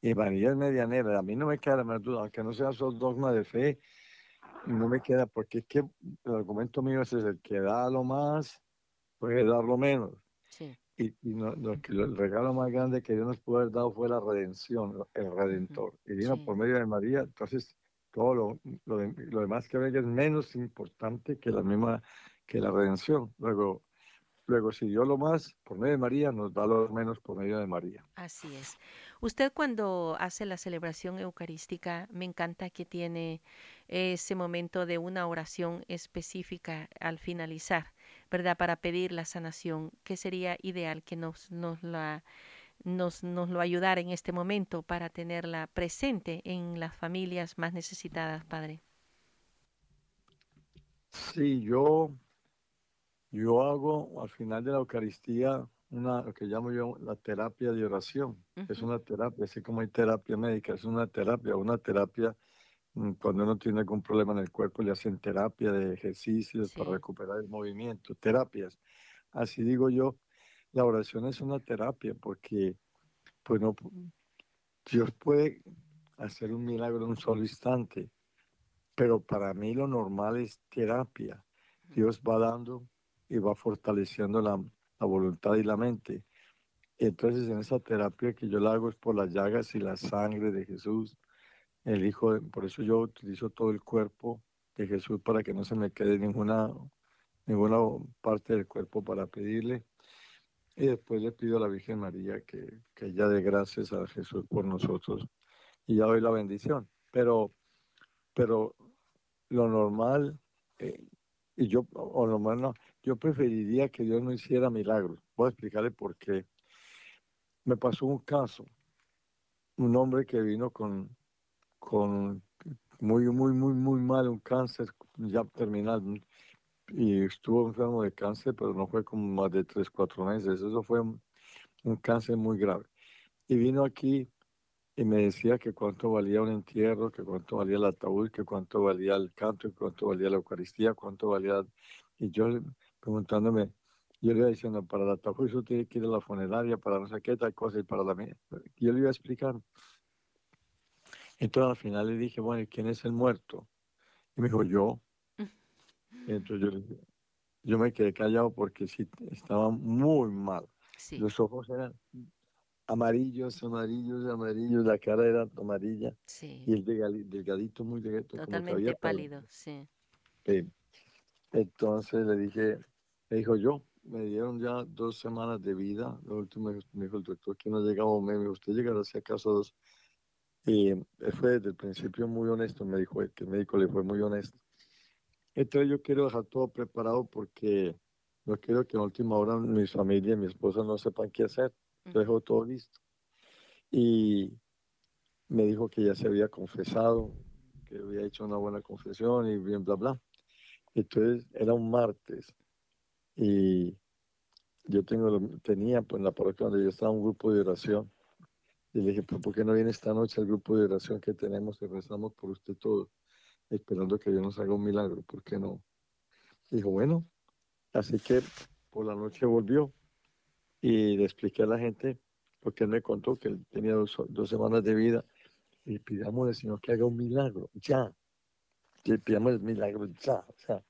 S3: Y María es medianera. A mí no me queda la duda, aunque no sea solo dogma de fe, no me queda, porque es que el argumento mío es el que da lo más, puede dar lo menos.
S1: Sí.
S3: Y, y no, el regalo más grande que Dios nos pudo haber dado fue la redención, el redentor. Y vino por medio de María, entonces todo lo, lo, lo demás que venga es menos importante que la misma, que la redención. Luego, Luego, si dio lo más por medio de María, nos da lo menos por medio de María.
S1: Así es. Usted cuando hace la celebración eucarística, me encanta que tiene ese momento de una oración específica al finalizar, ¿verdad? Para pedir la sanación, que sería ideal que nos, nos, la, nos, nos lo ayudara en este momento para tenerla presente en las familias más necesitadas, Padre.
S3: Sí, yo yo hago al final de la Eucaristía una, lo que llamo yo la terapia de oración. Es una terapia, así como hay terapia médica, es una terapia, una terapia mm, cuando uno tiene algún problema en el cuerpo le hacen terapia de ejercicios para recuperar el movimiento, terapias. Así digo yo, la oración es una terapia porque pues no, Dios puede hacer un milagro en un solo instante, pero para mí lo normal es terapia. Dios va dando y va fortaleciendo la, la voluntad y la mente. Entonces en esa terapia que yo la hago es por las llagas y la sangre de Jesús, el Hijo, por eso yo utilizo todo el cuerpo de Jesús para que no se me quede ninguna, ninguna parte del cuerpo para pedirle. Y después le pido a la Virgen María que, que ella dé gracias a Jesús por nosotros y ya doy la bendición. Pero, pero lo normal, eh, y yo, o normal no, yo preferiría que Dios no hiciera milagros. Voy a explicarle por qué. Me pasó un caso, un hombre que vino con, con muy, muy, muy, muy mal, un cáncer ya terminal, y estuvo enfermo de cáncer, pero no fue como más de tres, cuatro meses. Eso fue un, un cáncer muy grave. Y vino aquí y me decía que cuánto valía un entierro, que cuánto valía el ataúd, que cuánto valía el canto, que cuánto valía la Eucaristía, cuánto valía... Y yo preguntándome, yo le iba diciendo, para la eso tiene que ir a la funeraria, para no sé qué tal cosa, y para la mía. Yo le iba a explicar. Entonces al final le dije, bueno, ¿y quién es el muerto? Y me dijo, yo. Y entonces yo, yo me quedé callado porque sí, estaba muy mal. Los ojos eran amarillos, amarillos, amarillos, la cara era amarilla. Y el delgadito, muy delgadito.
S1: Totalmente pálido, sí.
S3: entonces le dije, me dijo yo, me dieron ya dos semanas de vida. Lo último me dijo el doctor que no llegamos, me dijo, usted llegará si acaso dos. Y él fue desde el principio muy honesto, me dijo, que el médico le fue muy honesto. Entonces yo quiero dejar todo preparado porque no quiero que en última hora mi familia y mi esposa no sepan qué hacer. Yo dejo todo listo. Y me dijo que ya se había confesado, que había hecho una buena confesión y bien, bla, bla. Entonces era un martes y yo tengo, tenía pues, en la parroquia donde yo estaba un grupo de oración. Y le dije, ¿por qué no viene esta noche al grupo de oración que tenemos y rezamos por usted todo, esperando que Dios nos haga un milagro? ¿Por qué no? dijo, bueno, así que por la noche volvió y le expliqué a la gente, porque él me contó que él tenía dos, semanas de vida, y pidamos al Señor que haga un milagro, ya. Pidamos el milagro, ya. O sea,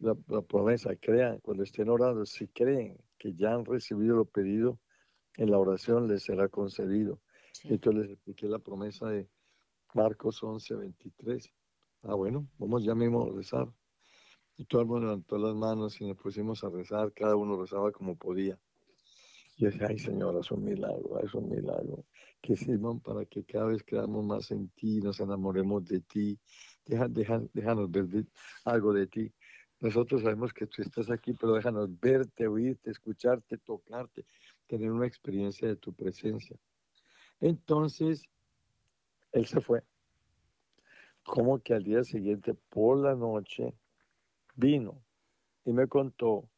S3: la, promesa, crean, cuando estén orando, si creen que ya han recibido lo pedido, en la oración les será concedido. Entonces les expliqué la promesa de Marcos 11, 23. Ah, bueno, vamos ya mismo a rezar. Y todo el mundo levantó las manos y nos pusimos a rezar, cada uno rezaba como podía. Y decía, ay Señor, es un milagro, es un milagro. Que sirvan para que cada vez creamos más en ti, nos enamoremos de ti. Deja, deja, déjanos ver algo de ti. Nosotros sabemos que tú estás aquí, pero déjanos verte, oírte, escucharte, tocarte, tener una experiencia de tu presencia. Entonces, él se fue. Como que al día siguiente, por la noche, vino y me contó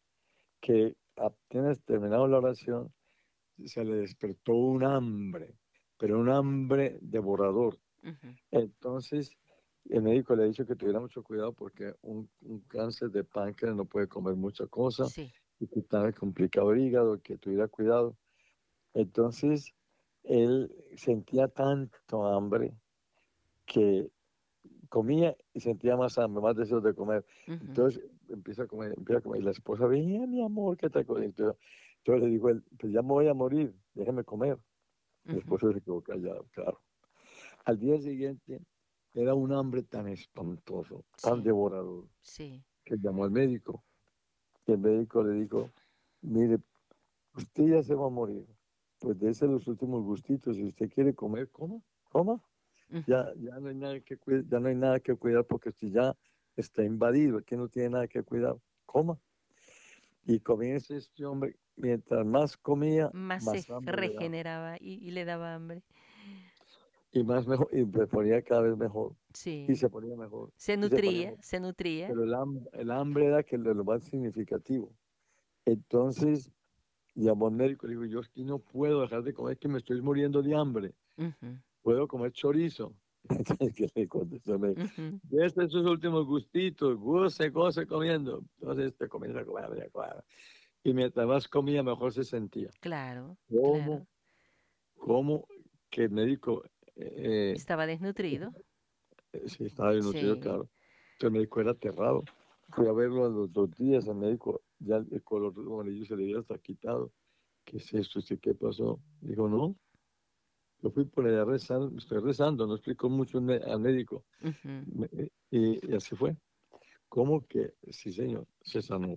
S3: que apenas terminado la oración, se le despertó un hambre, pero un hambre devorador. Entonces, el médico le ha dicho que tuviera mucho cuidado porque un, cáncer de páncreas no puede comer mucha cosa y que estaba complicado el hígado, que tuviera cuidado. Entonces, él sentía tanto hambre que comía y sentía más hambre, más deseos de comer. Entonces empieza a comer, empieza a comer. Y la esposa veía, mi amor, ¿qué te Entonces, entonces le dijo él, pues ya me voy a morir, déjeme comer. La esposa se quedó callado, claro. Al día siguiente era un hambre tan espantoso, tan devorador,
S1: sí.
S3: que llamó al médico. Y el médico le dijo, mire, usted ya se va a morir. Pues dése los últimos gustitos. Si usted quiere comer, coma, coma ya, ya, no hay nada que ya no hay nada que cuidar porque si ya está invadido, que no tiene nada que cuidar, coma. Y comienza este hombre, mientras más comía,
S1: más, se regeneraba y, le daba hambre.
S3: Y más mejor, y se ponía cada vez mejor.
S1: Sí.
S3: Y se ponía mejor.
S1: Se nutría, se, nutría.
S3: Pero el hambre, el hambre era que lo más significativo. Entonces, llamó al médico y le dijo, yo aquí no puedo dejar de comer, que me estoy muriendo de hambre puedo comer chorizo. que le contestó, desde sus últimos gustitos, goce, goce comiendo. Entonces te este comienza a comer, Y mientras más comía, mejor se sentía.
S1: Claro.
S3: ¿Cómo? ¿Cómo que el médico...
S1: Eh, estaba desnutrido.
S3: Eh, sí, estaba desnutrido, claro. Entonces el médico era aterrado. Fui a verlo a los dos días, el médico, ya el color amarillo se le había hasta quitado. ¿Qué es esto? ¿Qué pasó? Dijo, no, yo fui por allá rezando, estoy rezando, no explicó mucho al médico. Eh, y, así fue. ¿Cómo que? Sí, señor, se sanó.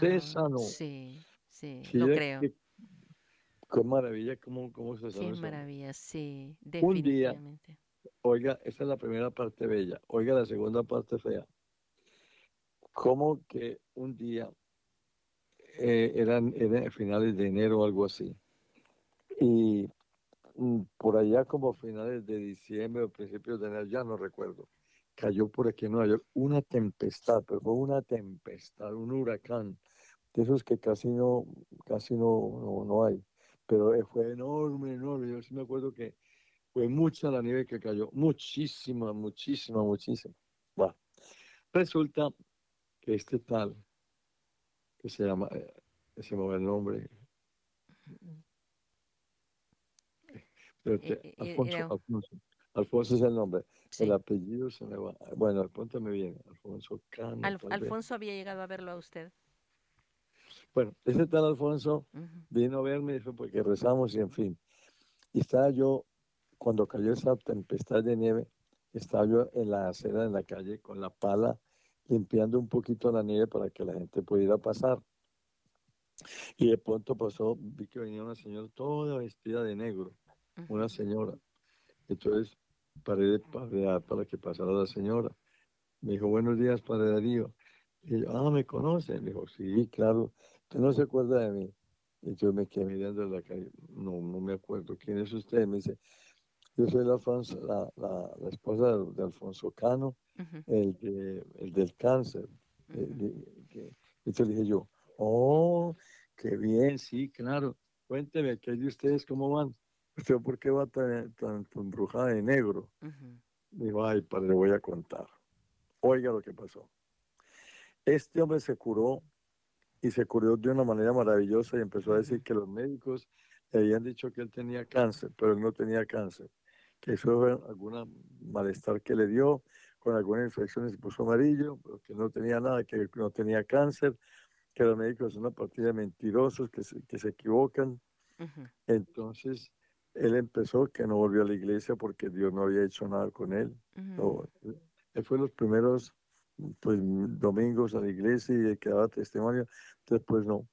S3: Se sanó.
S1: Sí, sí, lo creo.
S3: qué maravilla, cómo, cómo se sanó.
S1: Qué maravilla, sí, definitivamente.
S3: Un día, oiga, esa es la primera parte bella. Oiga, la segunda parte fea. ¿Cómo que un día, eh, eran, eran finales de enero o algo así, y por allá como finales de diciembre o principios de enero, ya no recuerdo, cayó por aquí en Nueva York una tempestad, pero fue una tempestad, un huracán, de esos que casi no, casi no, no, hay, pero eh, fue enorme, enorme, yo sí me acuerdo que fue mucha la nieve que cayó, muchísima, muchísima, muchísima. Bueno, resulta que este tal, que se llama, eh, se me el nombre, eh, eh, Alfonso, Alfonso, Alfonso, es el nombre. El apellido se me va. Bueno, apúntame bien. Alfonso Cano.
S1: Alfonso había llegado a verlo a usted.
S3: Bueno, ese tal Alfonso vino a verme dijo, porque rezamos y en fin. Y estaba yo, cuando cayó esa tempestad de nieve, estaba yo en la acera, en la calle, con la pala, limpiando un poquito la nieve para que la gente pudiera pasar. Y de pronto pasó, vi que venía una señora toda vestida de negro una señora. Entonces paré para, para que pasara la señora. Me dijo, buenos días, Padre Darío. Y yo, ah, ¿me conoce? Me dijo, sí, claro. ¿Usted no se acuerda de mí? Y yo me quedé mirando en la calle. No, no me acuerdo. ¿Quién es usted? Me dice, yo soy la, la, la, esposa de, Alfonso Cano, el, de, el del cáncer. entonces dije yo, oh, qué bien, sí, claro. Cuénteme, ¿qué hay de ustedes? ¿Cómo van? ¿Usted por qué va tan, tan, embrujada de negro? Digo, ay, padre, le voy a contar. Oiga lo que pasó. Este hombre se curó y se curó de una manera maravillosa y empezó a decir que los médicos le habían dicho que él tenía cáncer, pero él no tenía cáncer. Que eso fue alguna malestar que le dio, con alguna infección se puso amarillo, pero que no tenía nada, que no tenía cáncer, que los médicos son una partida de mentirosos que se, que se equivocan. Entonces, él empezó que no volvió a la iglesia porque Dios no había hecho nada con él. Él fue los primeros pues, domingos a la iglesia y que daba testimonio, después no.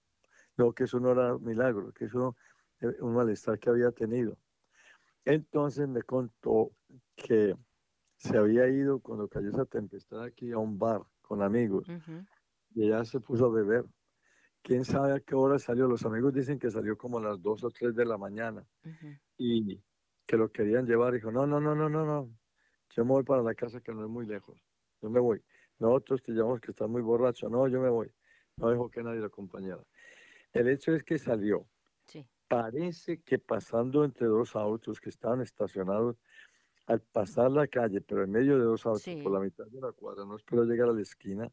S3: No, que eso no era milagro, que eso era un malestar que había tenido. Entonces me contó que se había ido cuando cayó esa tempestad aquí a un bar con amigos y ella se puso a beber. ¿Quién sabe a qué hora salió? Los amigos dicen que salió como a las 2 o 3 de la mañana y que lo querían llevar. Dijo, no, no, no, no, no, no. Yo me voy para la casa que no es muy lejos. Yo me voy. Nosotros te llamamos que estás muy borracho. No, yo me voy. No dejó que nadie lo acompañara. El hecho es que salió.
S1: Sí.
S3: Parece que pasando entre dos autos que estaban estacionados, al pasar la calle, pero en medio de dos autos,
S1: Sí.
S3: por la mitad de la cuadra, no esperó llegar a la esquina,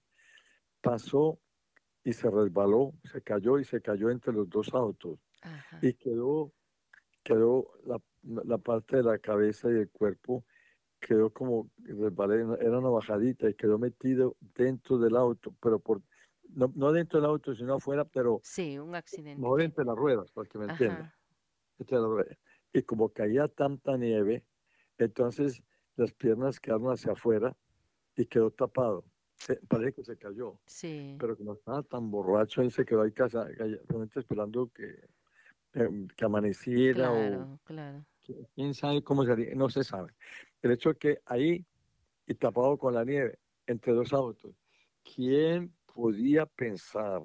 S3: pasó y se resbaló, se cayó y se cayó entre los dos autos
S1: Ajá.
S3: y quedó, quedó la, la parte de la cabeza y el cuerpo quedó como resbalé, era una bajadita y quedó metido dentro del auto, pero por no, no dentro del auto, sino afuera, pero
S1: Sí, un accidente.
S3: no entre las ruedas, para que me entiendan. Y como caía tanta nieve, entonces las piernas quedaron hacia afuera y quedó tapado. Se- parece que se cayó,
S1: Sí.
S3: pero como estaba tan borracho, él se quedó ahí casa, realmente esperando que, eh, que amaneciera o
S1: Claro, claro.
S3: qui- quién sabe cómo sería, no se sabe. El hecho es que ahí y tapado con la nieve entre dos autos, ¿quién podía pensar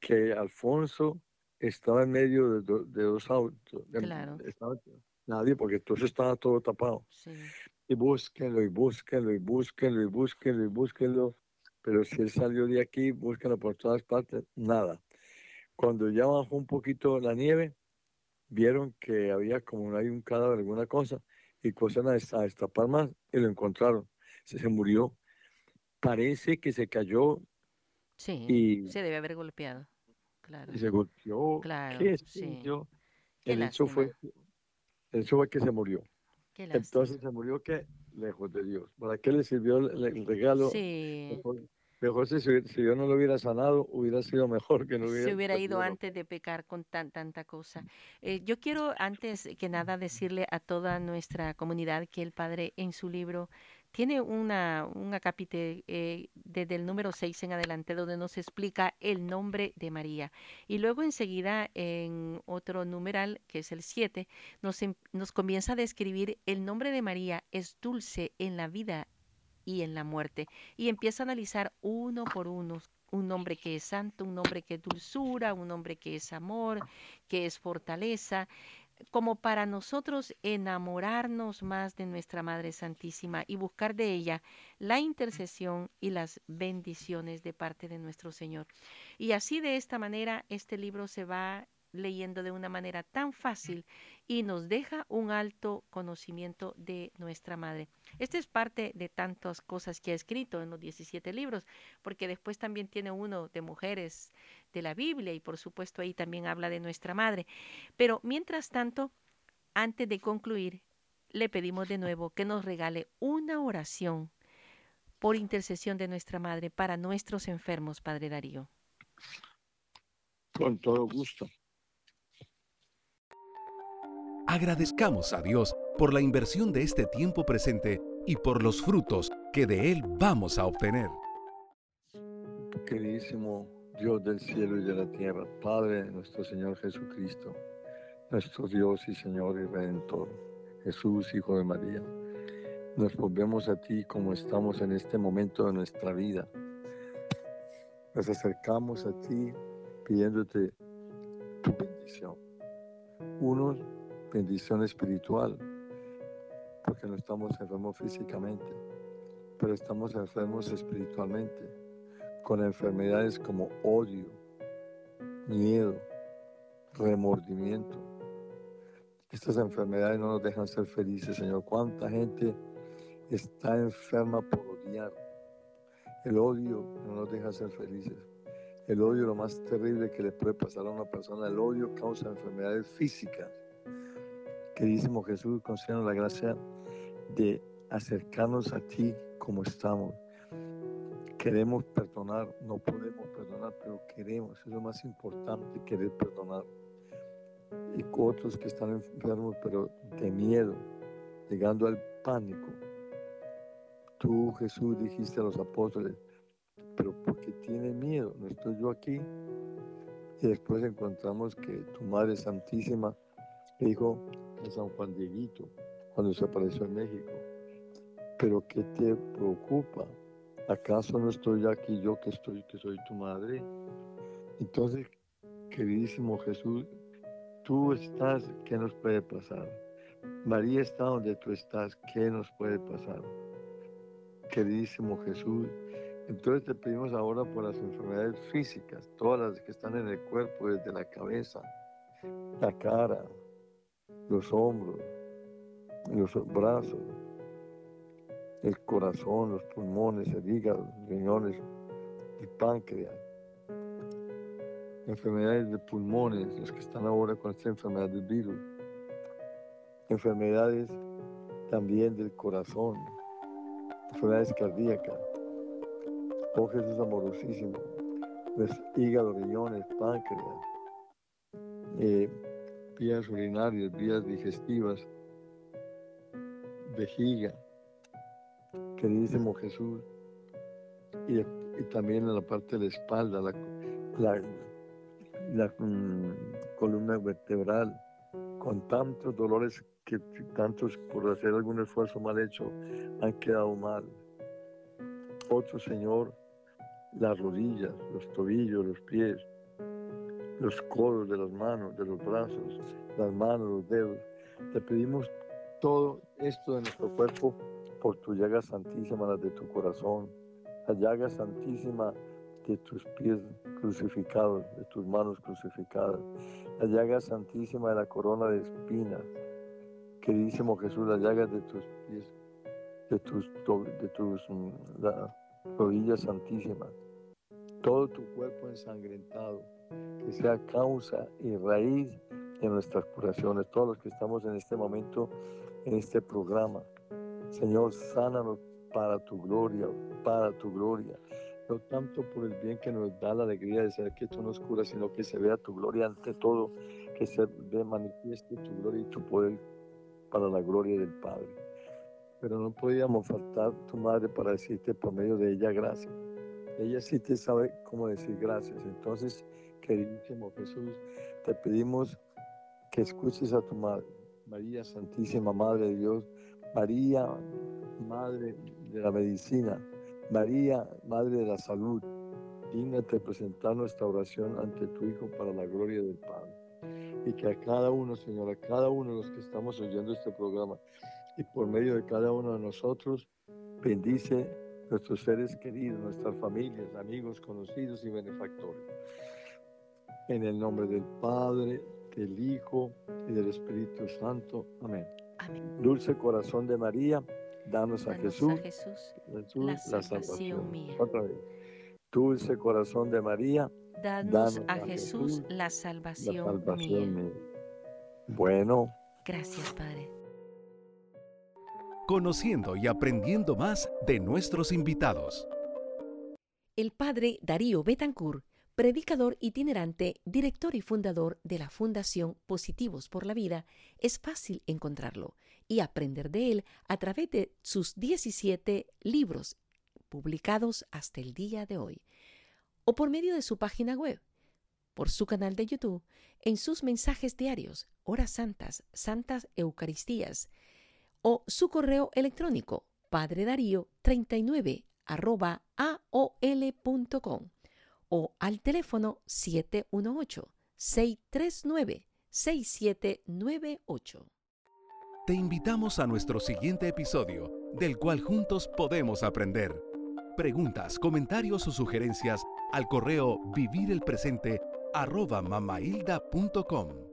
S3: que Alfonso estaba en medio de, do- de dos autos? De-
S1: Claro.
S3: estaba- nadie, porque entonces estaba todo tapado.
S1: Sí.
S3: Y búsquenlo, y búsquenlo, y búsquenlo, y búsquenlo, y búsquenlo. Pero si él salió de aquí, búsquenlo por todas partes, nada. Cuando ya bajó un poquito la nieve, vieron que había como hay un cadáver, alguna cosa, y cosa a dest- a destapar más, y lo encontraron. Se, se murió. Parece que se cayó
S1: Sí.
S3: y,
S1: Se debe haber golpeado. Claro.
S3: y se golpeó.
S1: Claro,
S3: ¿Qué sé
S1: sí.
S3: El hecho, fue, el hecho fue que se murió. Entonces se murió que lejos de Dios. ¿Para qué le sirvió el, el regalo?
S1: Sí.
S3: Mejor, mejor si, si Dios no lo hubiera sanado, hubiera sido mejor que no hubiera.
S1: se hubiera ido antes de pecar con tan, tanta cosa. Eh, yo quiero antes que nada decirle a toda nuestra comunidad que el Padre en su libro tiene una, un acápite eh, desde el número 6 en adelante donde nos explica el nombre de María. Y luego enseguida en otro numeral, que es el 7, nos, em- nos comienza a describir el nombre de María es dulce en la vida y en la muerte. Y empieza a analizar uno por uno un nombre que es santo, un nombre que es dulzura, un nombre que es amor, que es fortaleza, como para nosotros enamorarnos más de nuestra Madre Santísima y buscar de ella la intercesión y las bendiciones de parte de nuestro Señor. Y así de esta manera este libro se va leyendo de una manera tan fácil y nos deja un alto conocimiento de nuestra Madre. Esta es parte de tantas cosas que ha escrito en los 17 libros, porque después también tiene uno de mujeres de la Biblia y por supuesto ahí también habla de nuestra Madre. Pero mientras tanto, antes de concluir, le pedimos de nuevo que nos regale una oración por intercesión de nuestra Madre para nuestros enfermos, Padre Darío.
S3: Con todo gusto.
S2: Agradezcamos a Dios por la inversión de este tiempo presente y por los frutos que de Él vamos a obtener.
S3: Queridísimo Dios del cielo y de la tierra, Padre nuestro Señor Jesucristo, nuestro Dios y Señor y Redentor, Jesús, Hijo de María. Nos volvemos a ti como estamos en este momento de nuestra vida. Nos acercamos a ti pidiéndote tu bendición. Uno, bendición espiritual, porque no estamos enfermos físicamente, pero estamos enfermos espiritualmente con enfermedades como odio, miedo, remordimiento. Estas enfermedades no nos dejan ser felices, Señor. ¿Cuánta gente está enferma por odiar? El odio no nos deja ser felices. El odio lo más terrible que le puede pasar a una persona. El odio causa enfermedades físicas. Queridísimo Jesús, concédenos la gracia de acercarnos a ti como estamos. Queremos perdonar, no podemos perdonar, pero queremos, es lo más importante, querer perdonar. y otros que están enfermos, pero de miedo, llegando al pánico. Tú, Jesús, dijiste a los apóstoles, pero porque tiene miedo, no estoy yo aquí. Y después encontramos que tu Madre Santísima dijo San Juan Dieguito, cuando se apareció en México, pero ¿qué te preocupa? ¿Acaso no estoy aquí yo que estoy, que soy tu madre? Entonces, queridísimo Jesús, tú estás, ¿qué nos puede pasar? María está donde tú estás, ¿qué nos puede pasar? Queridísimo Jesús, entonces te pedimos ahora por las enfermedades físicas, todas las que están en el cuerpo, desde la cabeza, la cara, los hombros, los brazos, el corazón, los pulmones, el hígado, los riñones, el páncreas, enfermedades de pulmones, los que están ahora con esta enfermedad del virus, enfermedades también del corazón, enfermedades cardíacas. Oh Jesús amorosísimo, pues, hígado, riñones, páncreas, eh, vías urinarias, vías digestivas, vejiga, queridísimo Jesús, y, también en la parte de la espalda, la, la, mm, columna vertebral, con tantos dolores que tantos por hacer algún esfuerzo mal hecho han quedado mal. Otro Señor, las rodillas, los tobillos, los pies, los codos de las manos, de los brazos, las manos, los dedos. Te pedimos todo esto de nuestro cuerpo por tu llaga santísima, la de tu corazón, la llaga santísima de tus pies crucificados, de tus manos crucificadas, la llaga santísima de la corona de espinas, queridísimo Jesús, las llagas de tus pies, de tus, de tus mm, rodillas santísimas, todo tu cuerpo ensangrentado, que sea causa y raíz de nuestras curaciones, todos los que estamos en este momento en este programa. Señor, sánanos para tu gloria, para tu gloria. No tanto por el bien que nos da la alegría de saber que tú nos curas, sino que se vea tu gloria ante todo, que se manifieste tu gloria y tu poder para la gloria del Padre. Pero no podíamos faltar tu madre para decirte por medio de ella gracias. Ella sí te sabe cómo decir gracias. Entonces, queridísimo Jesús, te pedimos que escuches a tu madre, María Santísima Madre de Dios, María, Madre de la Medicina, María, Madre de la Salud, dignate presentar nuestra oración ante tu Hijo para la gloria del Padre. Y que a cada uno, Señor, a cada uno de los que estamos oyendo este programa y por medio de cada uno de nosotros, bendice nuestros seres queridos, nuestras familias, amigos, conocidos y benefactores. En el nombre del Padre, del Hijo y del Espíritu Santo. Amén. Dulce corazón de María, danos, a, Jesús, la, salvación, mía. Otra vez. Dulce corazón de María,
S1: danos, a, Jesús, la salvación, mía.
S3: Bueno.
S1: Gracias, Padre.
S2: Conociendo y aprendiendo más de nuestros invitados.
S1: El Padre Darío Betancourt predicador itinerante, director y fundador de la Fundación Positivos por la Vida, es fácil encontrarlo y aprender de él a través de sus 17 libros publicados hasta el día de hoy, o por medio de su página web, por su canal de YouTube, en sus mensajes diarios, horas santas, santas Eucaristías, o su correo electrónico, padredarío39 aol.com o al teléfono 718-639-6798.
S2: Te invitamos a nuestro siguiente episodio, del cual juntos podemos aprender. Preguntas, comentarios o sugerencias al correo vivirelpresente arroba mamailda.com.